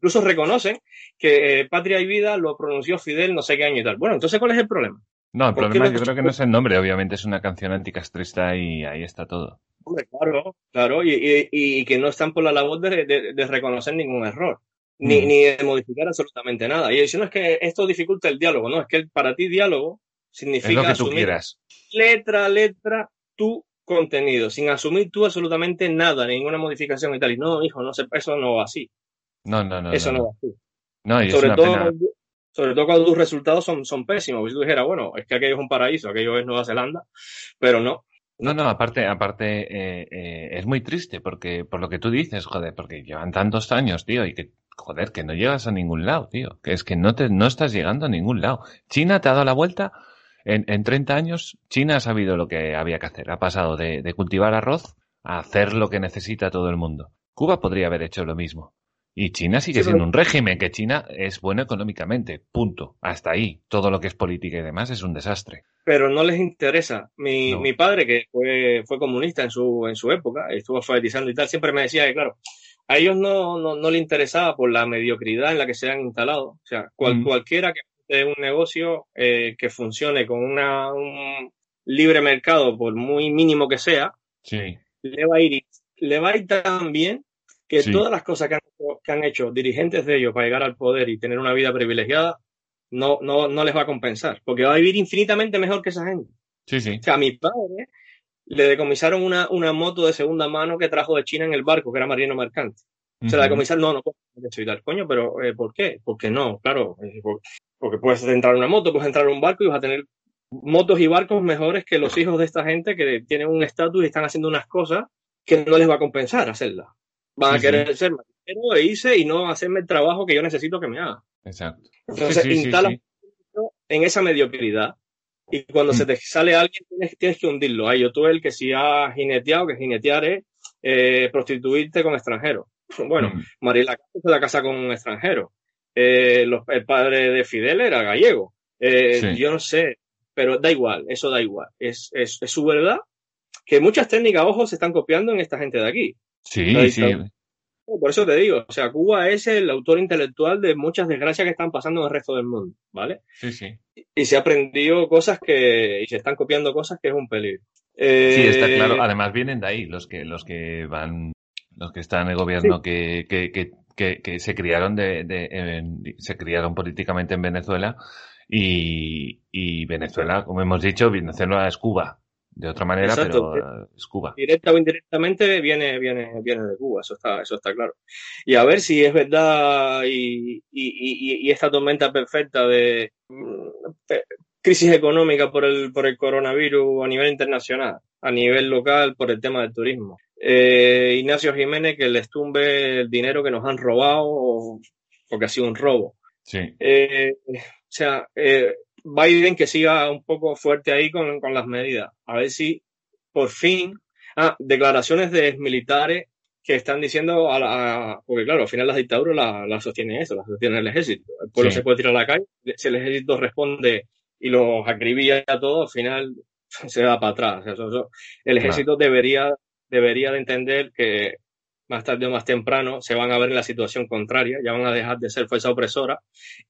S7: incluso reconocen que eh, patria y vida lo pronunció Fidel no sé qué año y tal. Bueno, entonces ¿cuál es el problema?
S6: No, el
S7: ¿Por qué
S6: problema yo creo que no es el nombre, obviamente es una canción anticastrista y ahí está todo.
S7: Hombre, claro, claro, y, y, y que no están por la labor de, de, de reconocer ningún error. Ni,
S6: Mm.
S7: ni de modificar absolutamente nada. Y diciendo es que esto dificulta el diálogo, no, es que para ti diálogo significa
S6: Es lo que tú
S7: asumir
S6: quieras.
S7: letra a letra tu contenido, sin asumir tú absolutamente nada, ninguna modificación y tal. Y no, hijo, no sé, eso no va así.
S6: No, no, no.
S7: eso
S6: no,
S7: no, va así.
S6: No, y es
S7: Sobre
S6: una
S7: todo,
S6: pena.
S7: sobre todo cuando tus resultados son, son pésimos. Si tú dijeras, bueno, es que aquello es un paraíso, aquello es Nueva Zelanda, pero no.
S6: No, no, aparte, aparte eh, eh, es muy triste porque por lo que tú dices, joder, porque llevan tantos años, tío, y que, joder, que no llegas a ningún lado, tío, que es que no te, no estás llegando a ningún lado. China te ha dado la vuelta. En, en 30 años, China ha sabido lo que había que hacer. Ha pasado de, de cultivar arroz a hacer lo que necesita todo el mundo. Cuba podría haber hecho lo mismo. Y China sigue
S7: Sí,
S6: siendo
S7: pero-
S6: un régimen, que China es bueno económicamente, punto. Hasta ahí. Todo lo que es política y demás es un desastre.
S7: pero no les interesa. Mi,
S6: No.
S7: mi padre, que fue, fue comunista en su, en su época, estuvo alfabetizando y tal, siempre me decía que, claro, a ellos no, no, no le interesaba por la mediocridad en la que se han instalado. O sea, cual,
S6: Mm.
S7: cualquiera que de un negocio eh, que funcione con una, un libre mercado, por muy mínimo que sea,
S6: Sí.
S7: le va a ir, le va a ir tan bien que
S6: Sí.
S7: todas las cosas que han, que han hecho dirigentes de ellos para llegar al poder y tener una vida privilegiada, no, no, no les va a compensar, porque va a vivir infinitamente mejor que esa gente.
S6: Sí, sí.
S7: O sea, a mi padre le decomisaron una, una moto de segunda mano que trajo de China en el barco, que era marino mercante. Se la decomisaron, no, no puedo eso y tal. Coño, pero eh, ¿por qué? Porque no, claro, eh, por- porque puedes entrar en una moto, puedes entrar en un barco y vas a tener motos y barcos mejores que los hijos de esta gente que tienen un estatus y están haciendo unas cosas que no les va a compensar hacerlas. Van a
S6: Sí, sí.
S7: querer ser marinero e irse y no hacerme el trabajo que yo necesito que me haga.
S6: Exacto.
S7: Entonces,
S6: Sí, sí, sí,
S7: instala
S6: sí.
S7: en esa mediocridad. Y cuando
S6: Mm.
S7: se te sale alguien, tienes, tienes que hundirlo. Hay yo tú el que si ha jineteado, que jinetear es eh, prostituirte con extranjeros. Bueno,
S6: Mm.
S7: Mariela Castro se la casa con un extranjero. Eh, los- el padre de Fidel era gallego. Eh,
S6: Sí.
S7: Yo no sé, pero da igual, eso da igual. Es, es, es su verdad que muchas técnicas, ojo, se están copiando en esta gente de aquí.
S6: Sí, sí.
S7: Por eso te digo, o sea, Cuba es el autor intelectual de muchas desgracias que están pasando en el resto del mundo, ¿vale?
S6: Sí, sí.
S7: y se ha aprendido cosas que y se están copiando cosas que es un peligro. Eh,
S6: Sí, está claro. Además vienen de ahí los que los que van, los que están en el gobierno que, que, que, que, que se criaron de, de en- se criaron políticamente en Venezuela y, y Venezuela, como hemos dicho, Venezuela es Cuba. De otra manera,
S7: Exacto.
S6: pero eh, es Cuba.
S7: Directa o indirectamente viene, viene, viene de Cuba, eso está, eso está claro. Y a ver si es verdad y, y, y, y esta tormenta perfecta de mm, crisis económica por el, por el coronavirus a nivel internacional, a nivel local por el tema del turismo. Eh, Ignacio Jiménez que les tumbe el dinero que nos han robado porque ha sido un robo.
S6: Sí.
S7: Eh, o sea, eh, Biden que siga un poco fuerte ahí con, con las medidas. A ver si por fin. Ah, declaraciones de militares que están diciendo a la. porque claro, al final las dictaduras las la sostiene eso, las sostiene el ejército. El pueblo
S6: Sí.
S7: se puede tirar a la calle, si el ejército responde y los acribilla a todos, al final se va para atrás. Eso- eso- el
S6: Claro.
S7: ejército debería, debería de entender que más tarde o más temprano se van a ver en la situación contraria, ya van a dejar de ser fuerza opresora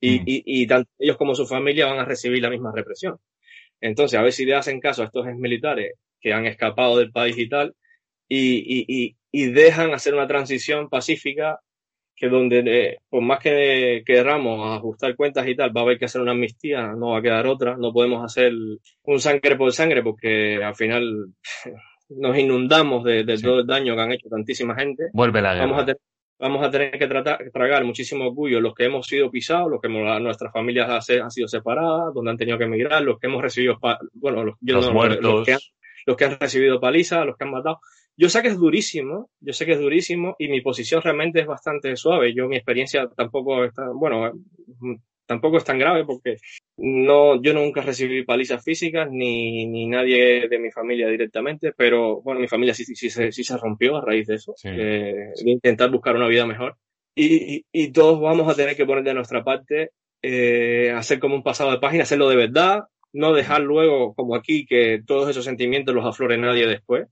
S7: y,
S6: Mm.
S7: y, y tanto ellos como su familia van a recibir la misma represión. Entonces, a ver si le hacen caso a estos militares que han escapado del país y tal, y, y, y, dejan hacer una transición pacífica que donde, eh, por más que queramos ajustar cuentas y tal, va a haber que hacer una amnistía, no va a quedar otra, no podemos hacer un sangre por sangre porque al final nos inundamos de, todo el daño que han hecho tantísima gente.
S6: Vuelve la guerra.
S7: Vamos a tener, vamos a tener que tratar, tragar muchísimo orgullo los que hemos sido pisados, los que nuestras familias han sido separadas, donde han tenido que emigrar, los que hemos recibido, bueno, los,
S6: muertos.
S7: los que han recibido palizas, los que han matado. Yo sé que es durísimo, yo sé que es durísimo y mi posición realmente es bastante suave. Yo mi experiencia tampoco está, bueno, tampoco es tan grave porque no, yo nunca recibí palizas físicas ni, ni nadie de mi familia directamente, pero bueno, mi familia sí, sí, sí, se rompió a raíz de eso, de intentar buscar una vida mejor. Y, y, todos vamos a tener que poner de nuestra parte, eh, hacer como un pasado de página, hacerlo de verdad, no dejar luego, como aquí, que todos esos sentimientos los aflore nadie después.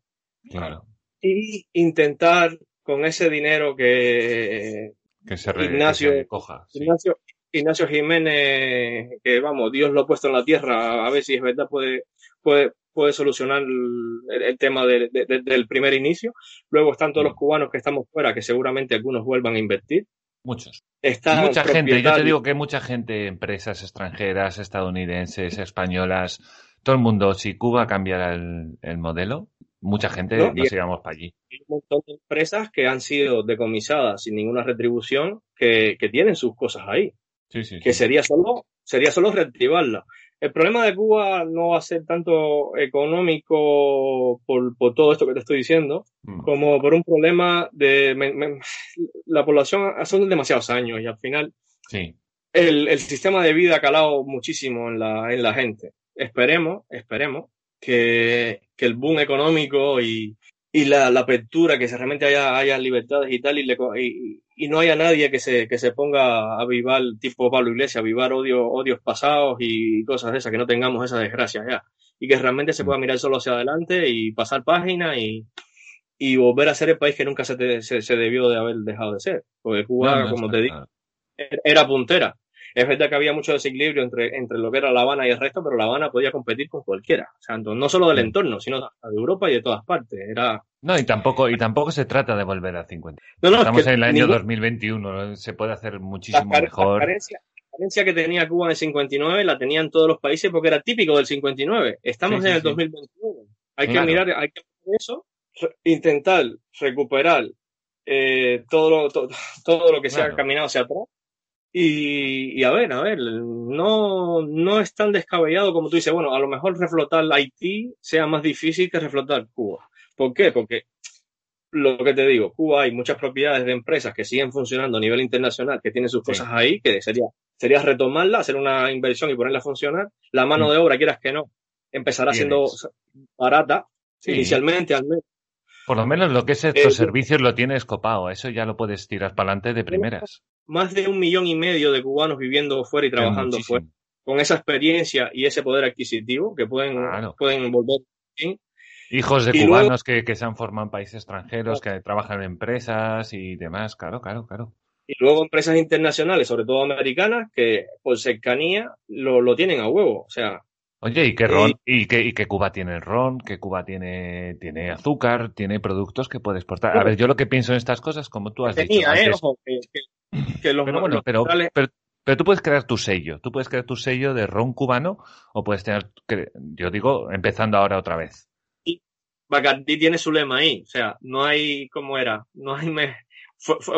S6: Claro
S7: y intentar con ese dinero que,
S6: que se Ignacio, coja,
S7: Ignacio, Ignacio Jiménez, que vamos, Dios lo ha puesto en la tierra, a ver si es verdad puede, puede, puede solucionar el, tema del primer inicio. Luego están todos los mm. cubanos que estamos fuera, que seguramente algunos vuelvan a invertir.
S6: Muchos. mucha gente, yo te digo que mucha gente, empresas extranjeras, estadounidenses, españolas, todo el mundo, si Cuba cambiara el modelo, mucha gente no, nos íbamos para allí.
S7: Hay un montón de empresas que han sido decomisadas sin ninguna retribución que, que tienen sus cosas ahí.
S6: Sí, sí,
S7: que sería solo sería solo reactivarla. El problema de Cuba no va a ser tanto económico por, por todo esto que te estoy diciendo, mm. como por un problema de la población son demasiados años y al final
S6: sí.
S7: el, el sistema de vida ha calado muchísimo en la, en la gente. Esperemos, esperemos que, que el boom económico y, y la, la, apertura, que realmente haya, haya libertades y tal, y, y, y, no haya nadie que se, que se ponga a avivar, tipo Pablo Iglesias, a avivar odio, odios pasados y cosas de esas, que no tengamos esa desgracia ya. Y que realmente se pueda mirar solo hacia adelante y pasar página y, y volver a ser el país que nunca se, se, se, debió de haber dejado de ser. Porque Cuba, como te digo, era puntera. Es verdad que había mucho desequilibrio entre, entre lo que era La Habana y el resto, pero La Habana podía competir con cualquiera. O sea, no solo del entorno, sino de Europa y de todas partes. Era...
S6: No, y tampoco, y tampoco se trata de volver a 50. No, no, Estamos en el año 2021, se puede hacer muchísimo mejor.
S7: La carencia, que tenía Cuba en el 59 la tenían todos los países porque era típico del 59. Estamos en el 2021. Hay que mirar, hay que hacer eso, intentar recuperar eh, todo, lo, todo, lo que se ha caminado hacia atrás y, a ver, a ver, no, no es tan descabellado como tú dices, bueno, a lo mejor reflotar Haití sea más difícil que reflotar Cuba. ¿Por qué? Porque lo que te digo, Cuba hay muchas propiedades de empresas que siguen funcionando a nivel internacional, que tienen sus cosas ahí, que sería, sería retomarla, hacer una inversión y ponerla a funcionar. La mano mm. de obra, quieras que no, empezará siendo barata, inicialmente al menos.
S6: Por lo menos lo que es estos eh, servicios lo tienes copado, eso ya lo puedes tirar para adelante de primeras
S7: más de un millón y medio de cubanos viviendo fuera y trabajando fuera, con esa experiencia y ese poder adquisitivo que pueden, pueden volver
S6: Hijos de cubanos que, se han formado en países extranjeros, que trabajan en empresas y demás, claro, claro, claro.
S7: Y luego empresas internacionales, sobre todo americanas, que por cercanía lo, lo tienen a huevo. O sea,
S6: Oye, ¿y qué ron? ¿Y que, y que Cuba tiene ron? ¿Que Cuba tiene, tiene azúcar? ¿Tiene productos que puede exportar? A ver, yo lo que pienso en estas cosas, como tú has dicho. ¿eh? pero bueno, pero, pero, tú puedes crear tu sello. Tú puedes crear tu sello de ron cubano o puedes tener, yo digo, empezando ahora otra vez.
S7: Y Bacardi tiene su lema ahí. O sea, no hay, ¿cómo era? No hay... Me,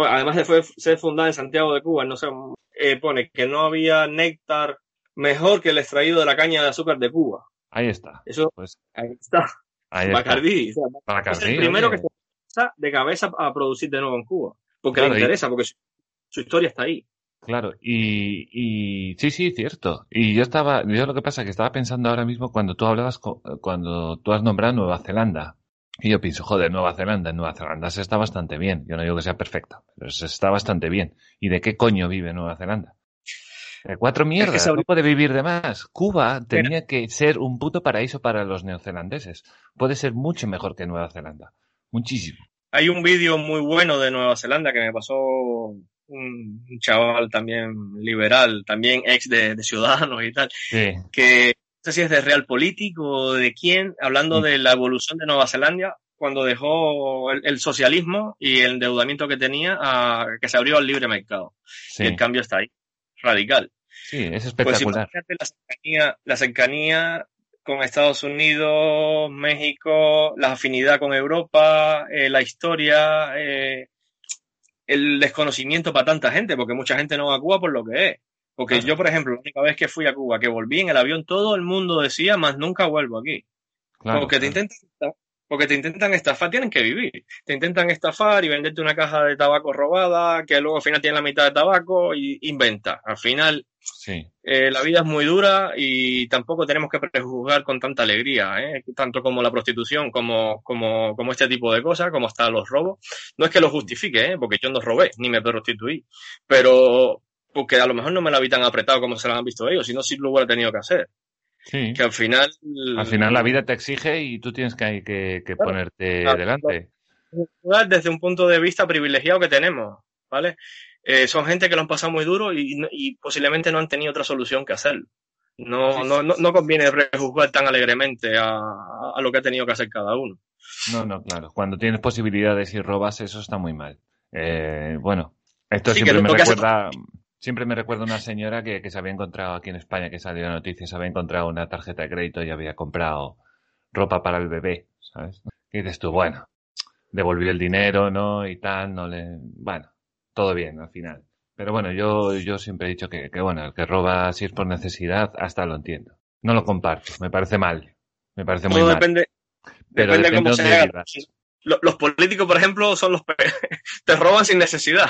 S7: además de fue, ser fundada en Santiago de Cuba, no sé, eh, pone que no había néctar mejor que el extraído de la caña de azúcar de Cuba.
S6: Ahí está.
S7: Eso, pues, ahí está.
S6: Bacardi.
S7: es el primero que se de cabeza a producir de nuevo en Cuba. Porque le interesa, porque su historia está ahí.
S6: Claro, y, y sí, sí, cierto. Y yo estaba, yo lo que pasa es que estaba pensando ahora mismo cuando tú hablabas, cuando tú has nombrado Nueva Zelanda. Y yo pienso, joder, Nueva Zelanda, Nueva Zelanda se está bastante bien. Yo no digo que sea perfecta, pero se está bastante bien. ¿Y de qué coño vive Nueva Zelanda? De cuatro mierdas, no puede vivir de más. Cuba tenía que ser un puto paraíso para los neozelandeses. Puede ser mucho mejor que Nueva Zelanda. Muchísimo.
S7: Hay un vídeo muy bueno de Nueva Zelanda que me pasó un, chaval también liberal, también ex de, Ciudadanos y tal, que, sé si es de Realpolitik o de quién, hablando de la evolución de Nueva Zelanda cuando dejó el, socialismo y el endeudamiento que tenía, a, que se abrió al libre mercado. Y el cambio está ahí, radical.
S6: Sí, es espectacular.
S7: Pues la cercanía, la cercanía con Estados Unidos, México, la afinidad con Europa, eh, la historia, eh, el desconocimiento para tanta gente, porque mucha gente no va a Cuba por lo que es. Porque yo, por ejemplo, la única vez que fui a Cuba, que volví en el avión, todo el mundo decía, más nunca vuelvo aquí. porque te intentan porque te intentan estafar, tienen que vivir. Te intentan estafar y venderte una caja de tabaco robada, que luego al final tiene la mitad de tabaco y inventa. Al final,
S6: sí.
S7: Eh, la vida es muy dura y tampoco tenemos que prejuzgar con tanta alegría, ¿eh? tanto como la prostitución, como, como, como este tipo de cosas, como hasta los robos. No es que lo justifique, ¿eh? porque yo no robé ni me prostituí, pero porque a lo mejor no me la vi tan apretado como se la han visto ellos, sino si lo hubiera tenido que hacer.
S6: Sí.
S7: Que al final.
S6: Al final la vida te exige y tú tienes que, que, ponerte delante.
S7: Desde un punto de vista privilegiado que tenemos, ¿vale? Eh, son gente que lo han pasado muy duro y, posiblemente no han tenido otra solución que hacerlo. No, no, no, conviene prejuzgar tan alegremente a, a, lo que ha tenido que hacer cada uno.
S6: No, no, claro. Cuando tienes posibilidades y robas, eso está muy mal. Eh, bueno, esto siempre me recuerda. Siempre me recuerdo una señora que, se había encontrado aquí en España, que salió la noticia, se había encontrado una tarjeta de crédito y había comprado ropa para el bebé, ¿sabes? Y dices tú, bueno, devolvió el dinero, ¿no? Y tal, no le... Bueno, todo bien al final. Pero bueno, yo, yo siempre he dicho que, que, bueno, el que roba si es por necesidad, hasta lo entiendo. No lo comparto, me parece mal. Me parece muy mal.
S7: Depende, Pero depende, cómo se haga. Los políticos, por ejemplo, son los... te roban sin necesidad.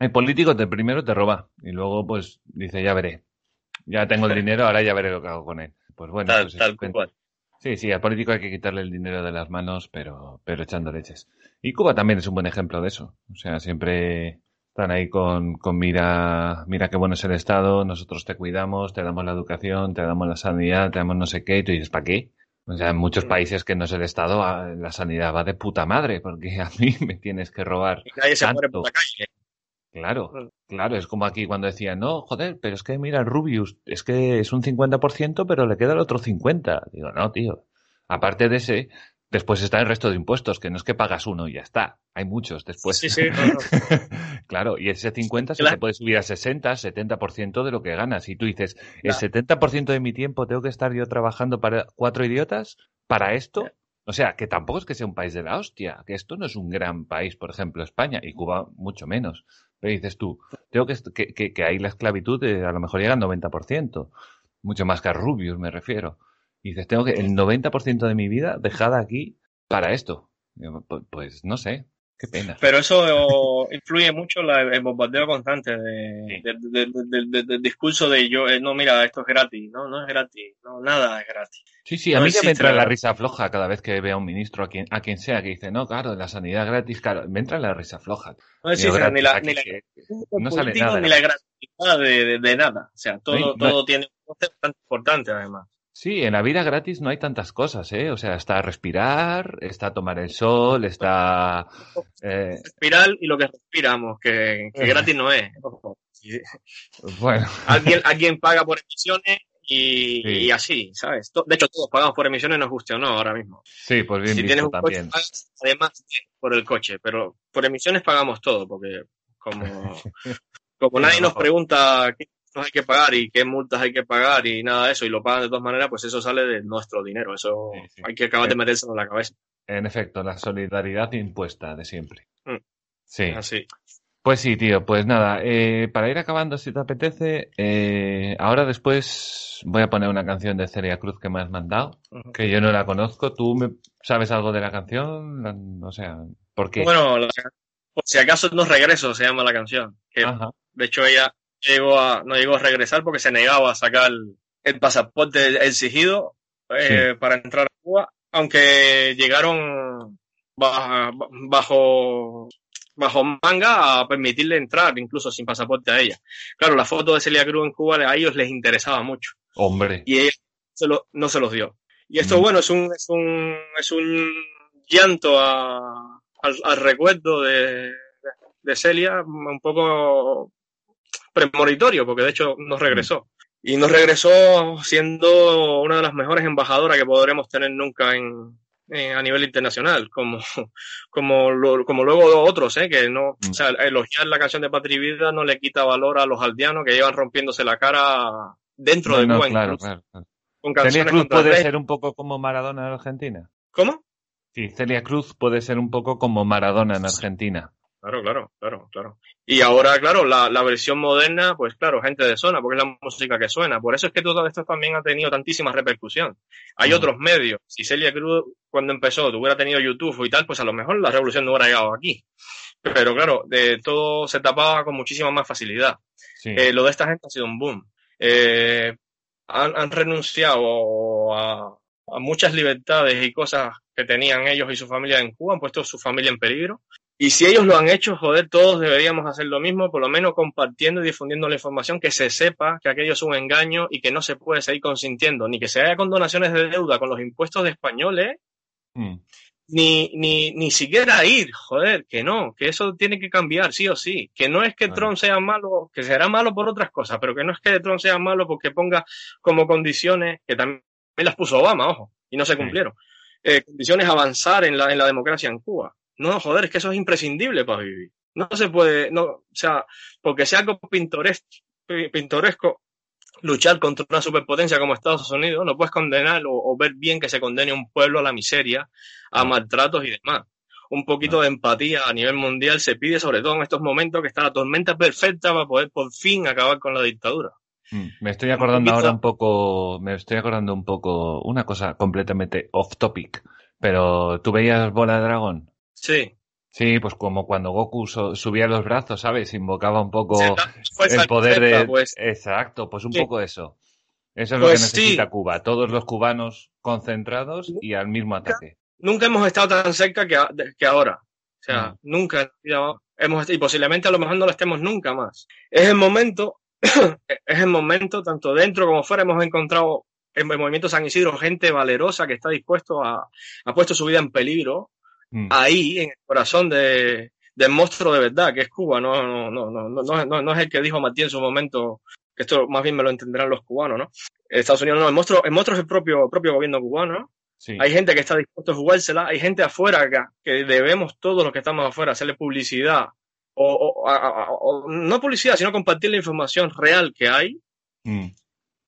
S6: El político te primero te roba y luego pues dice ya veré. Ya tengo el dinero, ahora ya veré lo que hago con él. Pues bueno,
S7: tal,
S6: pues
S7: tal cual.
S6: Sí, sí, al político hay que quitarle el dinero de las manos, pero, pero echando leches. Y Cuba también es un buen ejemplo de eso. O sea, siempre están ahí con, con mira, mira qué bueno es el Estado, nosotros te cuidamos, te damos la educación, te damos la sanidad, te damos no sé qué, y tú dices, ¿para qué? O sea, en muchos mm. países que no es el Estado, ah, la sanidad va de puta madre, porque a mí me tienes que robar.
S7: Y nadie se muere por la calle.
S6: Claro, claro, es como aquí cuando decían, no, joder, pero es que mira, Rubius, es que es un 50%, pero le queda el otro 50%. Digo, no, tío. Aparte de ese, después está el resto de impuestos, que no es que pagas uno y ya está. Hay muchos después.
S7: Sí, sí,
S6: claro, y ese 50 se te puede subir a 60, 70% de lo que ganas. Y tú dices, el 70% de mi tiempo tengo que estar yo trabajando para cuatro idiotas, para esto. O sea, que tampoco es que sea un país de la hostia, que esto no es un gran país, por ejemplo, España, y Cuba mucho menos. Dices tú, tengo que, que, que, ahí la esclavitud a lo mejor llega al 90%, mucho más que a Rubius me refiero. Y dices, tengo que el 90% de mi vida dejada aquí para esto. Pues no sé, Qué pena.
S7: Pero eso influye mucho la, el bombardeo constante de, del discurso de yo, eh, no, mira, esto es gratis, no, no es gratis, no, nada es gratis.
S6: Sí, sí, a mí ya me entra la risa floja cada vez que veo a un ministro, a quien, a quien sea, que dice, no, claro, la sanidad gratis, claro, me entra la risa floja.
S7: No existe ni la, ni la, no sale nada, ni la gratuidad de, de, nada, o sea, todo, todo tiene un importante además.
S6: Sí, en la vida gratis no hay tantas cosas, ¿eh? O sea, está respirar, está tomar el sol, está...
S7: Eh... Respirar y lo que respiramos, que, que gratis no es.
S6: Bueno.
S7: Alguien, alguien paga por emisiones y, y, así, ¿sabes? De hecho, todos pagamos por emisiones, nos guste o no, ahora mismo.
S6: Sí, pues bien
S7: si
S6: visto
S7: tienes un
S6: también.
S7: Coche, además por el coche, pero por emisiones pagamos todo, porque como, como nadie nos pregunta qué hay que pagar y qué multas hay que pagar y nada de eso, y lo pagan de todas maneras, pues eso sale de nuestro dinero. Eso hay que acabar de eh, metérselo en la cabeza.
S6: En efecto, la solidaridad impuesta de siempre.
S7: Mm.
S6: Sí.
S7: Así.
S6: Pues sí, tío, pues nada, eh, para ir acabando, si te apetece, eh, ahora después voy a poner una canción de Celia Cruz que me has mandado, que yo no la conozco. ¿Tú me, sabes algo de la canción? O sea, ¿por qué?
S7: Bueno, por si acaso no regreso, se llama la canción. de hecho, ella llegó a, no llegó a regresar porque se negaba a sacar el pasaporte exigido eh, para entrar a Cuba, aunque llegaron bajo, bajo manga a permitirle entrar, incluso sin pasaporte a ella. Claro, la foto de Celia Cruz en Cuba a ellos les interesaba mucho.
S6: Hombre.
S7: Y ella no se los dio. Y esto, mm. bueno, es un, es un, es un llanto a, al, recuerdo de, de Celia, un poco premonitorio, porque de hecho no regresó. y nos regresó siendo una de las mejores embajadoras que podremos tener nunca en, a nivel internacional, como, como, como luego otros, ¿eh? que no, mm. o sea, elogiar la canción de Patri Vida no le quita valor a los aldeanos que llevan rompiéndose la cara dentro de
S6: Cuba. Claro, claro, Celia Cruz puede ser un poco como Maradona en Argentina.
S7: ¿Cómo?
S6: Sí, Celia Cruz puede ser un poco como Maradona en Argentina.
S7: Claro, claro, claro, claro. Y ahora, claro, la, la, versión moderna, pues claro, gente de zona, porque es la música que suena. Por eso es que todo esto también ha tenido tantísima repercusión. Hay otros medios. Si Celia Cruz, cuando empezó, hubiera tenido YouTube y tal, pues a lo mejor la revolución no hubiera llegado aquí. Pero claro, de todo se tapaba con muchísima más facilidad. Eh, lo de esta gente ha sido un boom. Eh, han, han, renunciado a, a muchas libertades y cosas que tenían ellos y su familia en Cuba, han puesto su familia en peligro y si ellos lo han hecho, joder, todos deberíamos hacer lo mismo, por lo menos compartiendo y difundiendo la información, que se sepa que aquello es un engaño y que no se puede seguir consintiendo, ni que se haga con donaciones de deuda con los impuestos de españoles, mm. ni, ni, ni siquiera ir, joder, que no, que eso tiene que cambiar, sí o sí, que no es que Trump sea malo, que será malo por otras cosas, pero que no es que Trump sea malo porque ponga como condiciones, que también las puso Obama, ojo, y no se cumplieron, eh, condiciones avanzar en la, en la democracia en Cuba no, joder, es que eso es imprescindible para vivir. No se puede, no, o sea, porque sea algo pintoresco, pintoresco luchar contra una superpotencia como Estados Unidos, no puedes condenar o, ver bien que se condene un pueblo a la miseria, a maltratos y demás. Un poquito de empatía a nivel mundial se pide, sobre todo en estos momentos que está la tormenta perfecta para poder por fin acabar con la dictadura.
S6: Mm, me estoy acordando ahora un poco, me estoy acordando un poco, una cosa completamente off topic, pero ¿tú veías Bola de Dragón?
S7: Sí.
S6: Sí, pues como cuando Goku subía los brazos, ¿sabes? Invocaba un poco el poder de... Pues. Exacto, pues un poco eso. Eso es lo que pues necesita Cuba. Todos los cubanos concentrados y al mismo ataque.
S7: Nunca hemos estado tan cerca que, que ahora. O sea, mm. nunca hemos y posiblemente a lo mejor no lo estemos nunca más. Es el momento, es el momento, tanto dentro como fuera, hemos encontrado en el movimiento San Isidro gente valerosa que está dispuesto a, ha puesto su vida en peligro Mm. ahí, en el corazón de, del monstruo de verdad, que es Cuba, no, no, no, no, no, no, no es el que dijo Matías en su momento, que esto más bien me lo entenderán los cubanos, ¿no? Estados Unidos no, el monstruo, el monstruo es el propio, propio gobierno cubano, Hay gente que está dispuesto a jugársela, hay gente afuera que, que debemos todos los que estamos afuera hacerle publicidad, o, o, no publicidad, sino compartir la información real que hay. Mm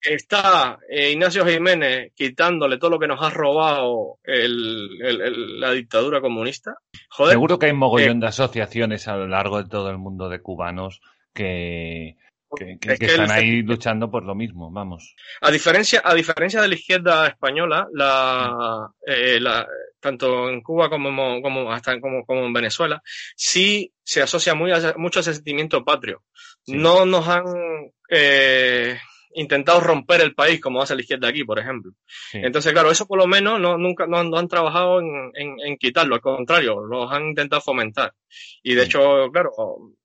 S7: está eh, Ignacio Jiménez quitándole todo lo que nos ha robado la dictadura comunista.
S6: Seguro que hay mogollón de asociaciones a lo largo de todo el mundo de cubanos que, están ahí luchando por lo mismo, vamos.
S7: A diferencia, a diferencia de la izquierda española, la, eh, tanto en Cuba como, como hasta como, como, en Venezuela, sí se asocia muy mucho a ese sentimiento patrio. No nos han eh, intentado romper el país como hace la izquierda aquí, por ejemplo. Entonces, claro, eso por lo menos no, nunca no, han trabajado en, quitarlo, al contrario, los han intentado fomentar. Y de hecho, claro,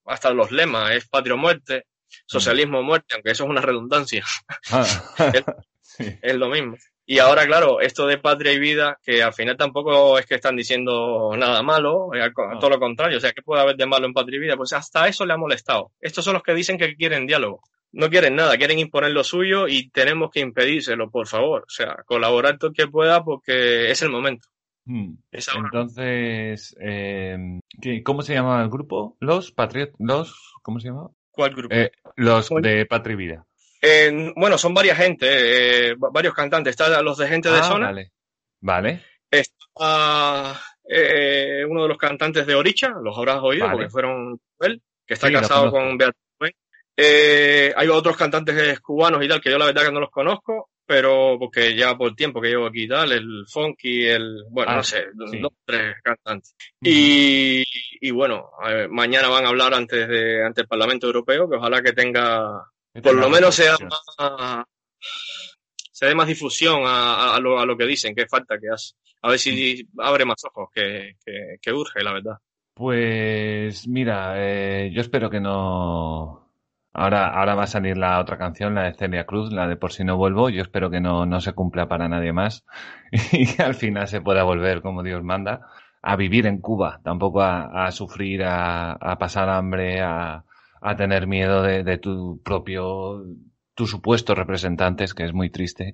S7: hasta los lemas es patria o muerte, socialismo o muerte, aunque eso es una redundancia. Ah. es, lo mismo. Y ahora, claro, esto de patria y vida, que al final tampoco es que están diciendo nada malo, eh, ah. todo lo contrario, o sea, ¿qué puede haber de malo en patria y vida? Pues hasta eso le ha molestado. Estos son los que dicen que quieren diálogo no quieren nada, quieren imponer lo suyo y tenemos que impedírselo, por favor. O sea, colaborar todo el que pueda porque es el momento.
S6: Hmm. Entonces, eh, ¿cómo se llama el grupo? Los Patriot, los, ¿cómo se llama?
S7: ¿Cuál grupo?
S6: Eh, los de Patria Vida.
S7: bueno, son varias gente, eh, varios cantantes. Está los de gente de ah, zona.
S6: Vale. Vale.
S7: Está uno de los cantantes de Oricha, los habrás oído porque fueron él, que está casado con Beatriz eh, hay otros cantantes cubanos y tal, que yo la verdad que no los conozco, pero porque ya por tiempo que llevo aquí y tal, el funky, el, bueno, no ah, sé, dos, tres cantantes. y, y, bueno, mañana van a hablar antes de, ante el Parlamento Europeo, que ojalá que tenga, por lo menos sea más, se dé más difusión a, a, lo, a lo que dicen, que falta que hace. A ver si abre más ojos, que, que, que urge, la verdad.
S6: Pues mira, eh, yo espero que no Ahora, ahora va a salir la otra canción, la de Celia Cruz, la de Por si no vuelvo. Yo espero que no, no se cumpla para nadie más y que al final se pueda volver, como Dios manda, a vivir en Cuba, tampoco a, sufrir, a, pasar hambre, a, tener miedo de, tu propio tus supuestos representantes, que es muy triste,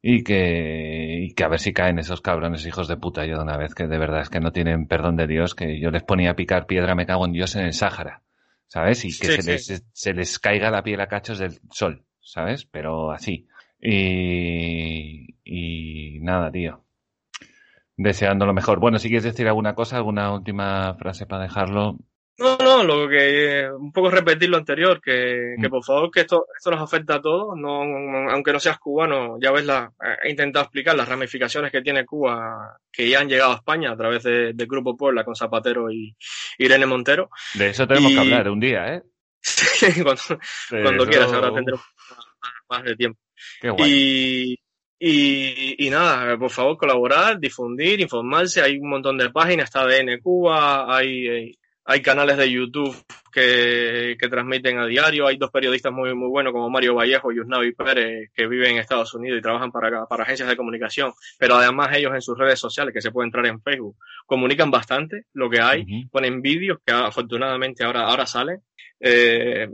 S6: y que, y que a ver si caen esos cabrones hijos de puta. Yo de una vez, que de verdad es que no tienen perdón de Dios, que yo les ponía a picar piedra, me cago en Dios en el Sáhara, ¿sabes? Y que se, Les, se les caiga la piel a cachos del sol, ¿sabes? Pero así. Y, y nada, tío. Deseando lo mejor. Bueno, si quieres decir alguna cosa, alguna última frase para dejarlo,
S7: no, no, lo que un poco repetir lo anterior, que, que mm. por favor que esto, esto nos afecta a todos, no, aunque no seas cubano, ya ves la, he intentado explicar las ramificaciones que tiene Cuba, que ya han llegado a España a través del de Grupo Puebla con Zapatero y Irene Montero.
S6: De eso tenemos que hablar un día, ¿eh?
S7: cuando, quieras, ahora tendremos más, de tiempo. Y, y, y, nada, por favor, colaborar, difundir, informarse. Hay un montón de páginas, está ADN Cuba, hay, hay canales de YouTube que, que, transmiten a diario, hay dos periodistas muy, muy buenos como Mario Vallejo y Usnavi Pérez que viven en Estados Unidos y trabajan para, para agencias de comunicación, pero además ellos en sus redes sociales, que se puede entrar en Facebook, comunican bastante lo que hay, ponen vídeos que afortunadamente ahora, ahora salen. Eh,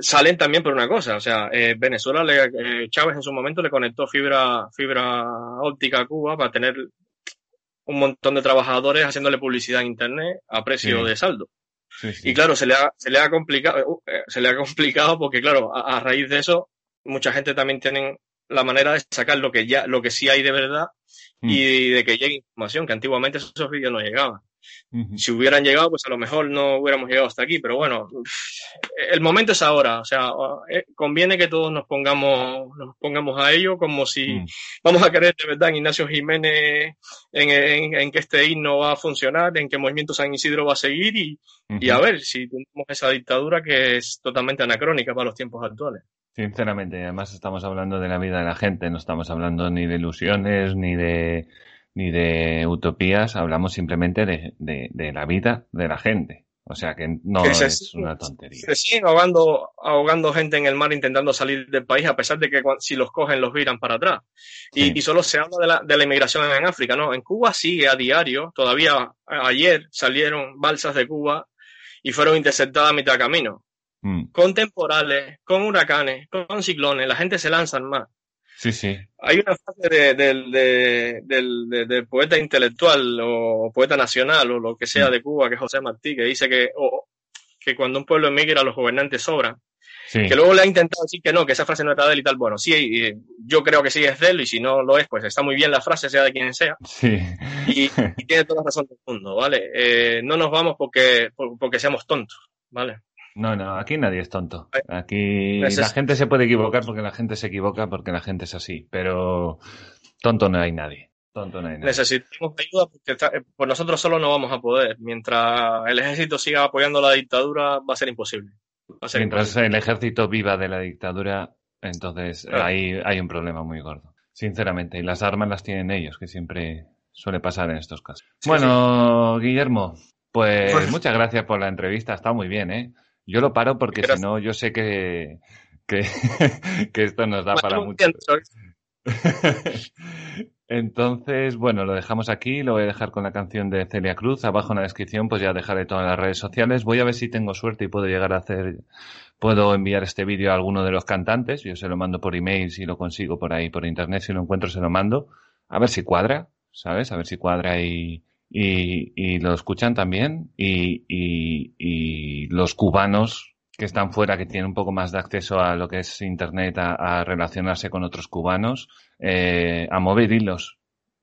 S7: salen también por una cosa, o sea, eh, Venezuela, le, eh, Chávez en su momento le conectó fibra, fibra óptica a Cuba para tener un montón de trabajadores haciéndole publicidad en internet a precio de saldo. Y claro, se le ha, se le ha complicado, uh, eh, se le ha complicado porque claro, a, raíz de eso, mucha gente también tiene la manera de sacar lo que ya, lo que sí hay de verdad mm. y de que llegue información, que antiguamente esos vídeos no llegaban. Si hubieran llegado, pues a lo mejor no hubiéramos llegado hasta aquí, pero bueno, el momento es ahora, o sea, eh, conviene que todos nos pongamos, nos pongamos a ello como si mm. vamos a querer de verdad en Ignacio Jiménez, en, que este himno va a funcionar, en que el movimiento San Isidro va a seguir y, y a ver si tenemos esa dictadura que es totalmente anacrónica para los tiempos actuales.
S6: Sinceramente, además estamos hablando de la vida de la gente, no estamos hablando ni de ilusiones, ni de ni de utopías, hablamos simplemente de, de, la vida de la gente. O sea que no es una tontería.
S7: Se siguen ahogando, ahogando gente en el mar intentando salir del país, a pesar de que si los cogen los viran para atrás. Y, y solo se habla de la, de la, inmigración en África, ¿no? En Cuba sigue a diario, todavía ayer salieron balsas de Cuba y fueron interceptadas a mitad de camino. Mm. Con temporales, con huracanes, con ciclones, la gente se lanza más.
S6: Sí, sí.
S7: Hay una frase del, poeta intelectual o poeta nacional o lo que sea mm. de Cuba, que es José Martí, que dice que, que cuando un pueblo emigra los gobernantes sobran. Que luego le ha intentado decir que no, que esa frase no era de él y tal. Bueno, sí, yo creo que sí es de él y si no lo es, pues está muy bien la frase, sea de quien sea.
S6: Sí.
S7: Y, tiene toda la razón del mundo, ¿vale? Eh, no nos vamos porque, porque seamos tontos, ¿vale?
S6: No, no, aquí nadie es tonto. Aquí la gente se puede equivocar porque la gente se equivoca porque la gente es así, pero tonto no hay nadie. Tonto no hay nadie.
S7: Necesitamos ayuda porque pues nosotros solo no vamos a poder. Mientras el ejército siga apoyando la dictadura, va a ser imposible.
S6: Mientras el ejército viva de la dictadura, entonces ahí hay un problema muy gordo. Sinceramente, y las armas las tienen ellos, que siempre suele pasar en estos casos. bueno, Guillermo, pues, pues muchas gracias por la entrevista, está muy bien, ¿eh? Yo lo paro porque si no, yo sé que, que, esto nos da para mucho. Entonces, bueno, lo dejamos aquí, lo voy a dejar con la canción de Celia Cruz. Abajo en la descripción, pues ya dejaré todas las redes sociales. Voy a ver si tengo suerte y puedo llegar a hacer, puedo enviar este vídeo a alguno de los cantantes. Yo se lo mando por email si lo consigo por ahí, por internet. Si lo encuentro, se lo mando. A ver si cuadra, ¿sabes? A ver si cuadra y, y, y lo escuchan también y, y, y, los cubanos que están fuera, que tienen un poco más de acceso a lo que es Internet, a, a relacionarse con otros cubanos, eh, a mover hilos,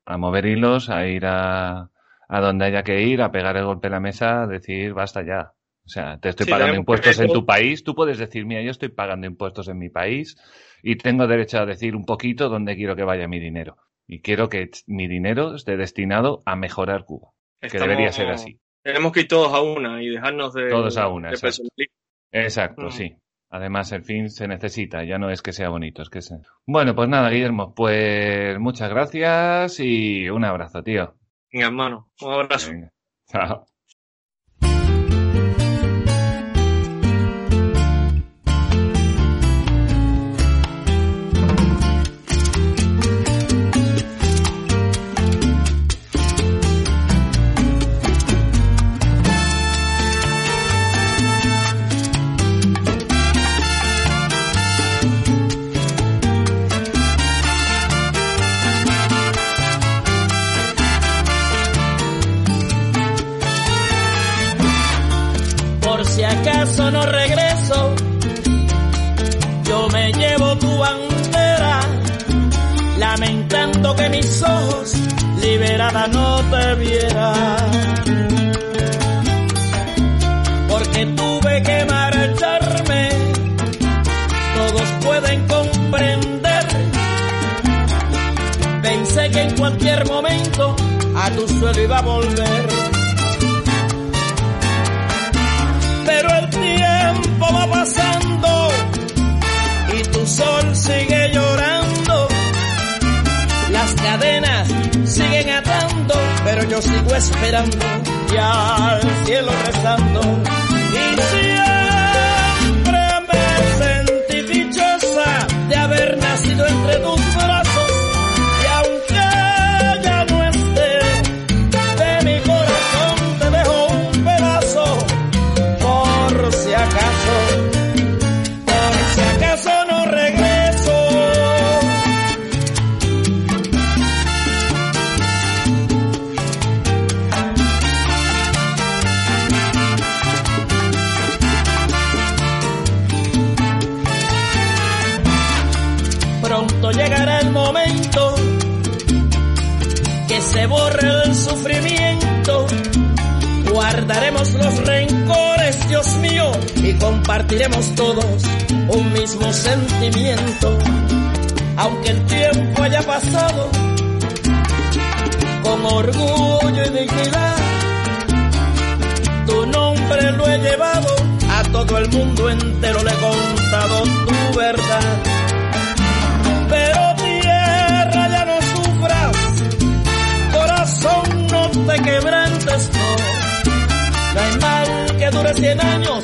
S6: a mover hilos, a ir a, a donde haya que ir, a pegar el golpe a la mesa, a decir basta ya. O sea, te estoy pagando impuestos en tu país, tú puedes decir, mira, yo estoy pagando impuestos en mi país y tengo derecho a decir un poquito dónde quiero que vaya mi dinero. Y quiero que mi dinero esté destinado a mejorar Cuba. que debería ser así.
S7: Tenemos que ir todos a una y dejarnos de.
S6: Todos a una. exacto, mm. sí. Además, el fin se necesita, ya no es que sea bonito, es que sea. Bueno, pues nada, Guillermo, pues muchas gracias y un abrazo, tío.
S7: Venga, hermano, un abrazo.
S6: Chao.
S8: Mis ojos liberada no te vieran. Porque tuve que marcharme, todos pueden comprender. Pensé que en cualquier momento a tu suelo iba a volver. Yo sigo esperando y al cielo rezando. Compartiremos todos un mismo sentimiento. Aunque el tiempo haya pasado, con orgullo y dignidad, tu nombre lo he llevado, a todo el mundo entero le he contado tu verdad. Pero tierra ya no sufras, corazón no te quebrantes, no. No hay mal que dure cien años,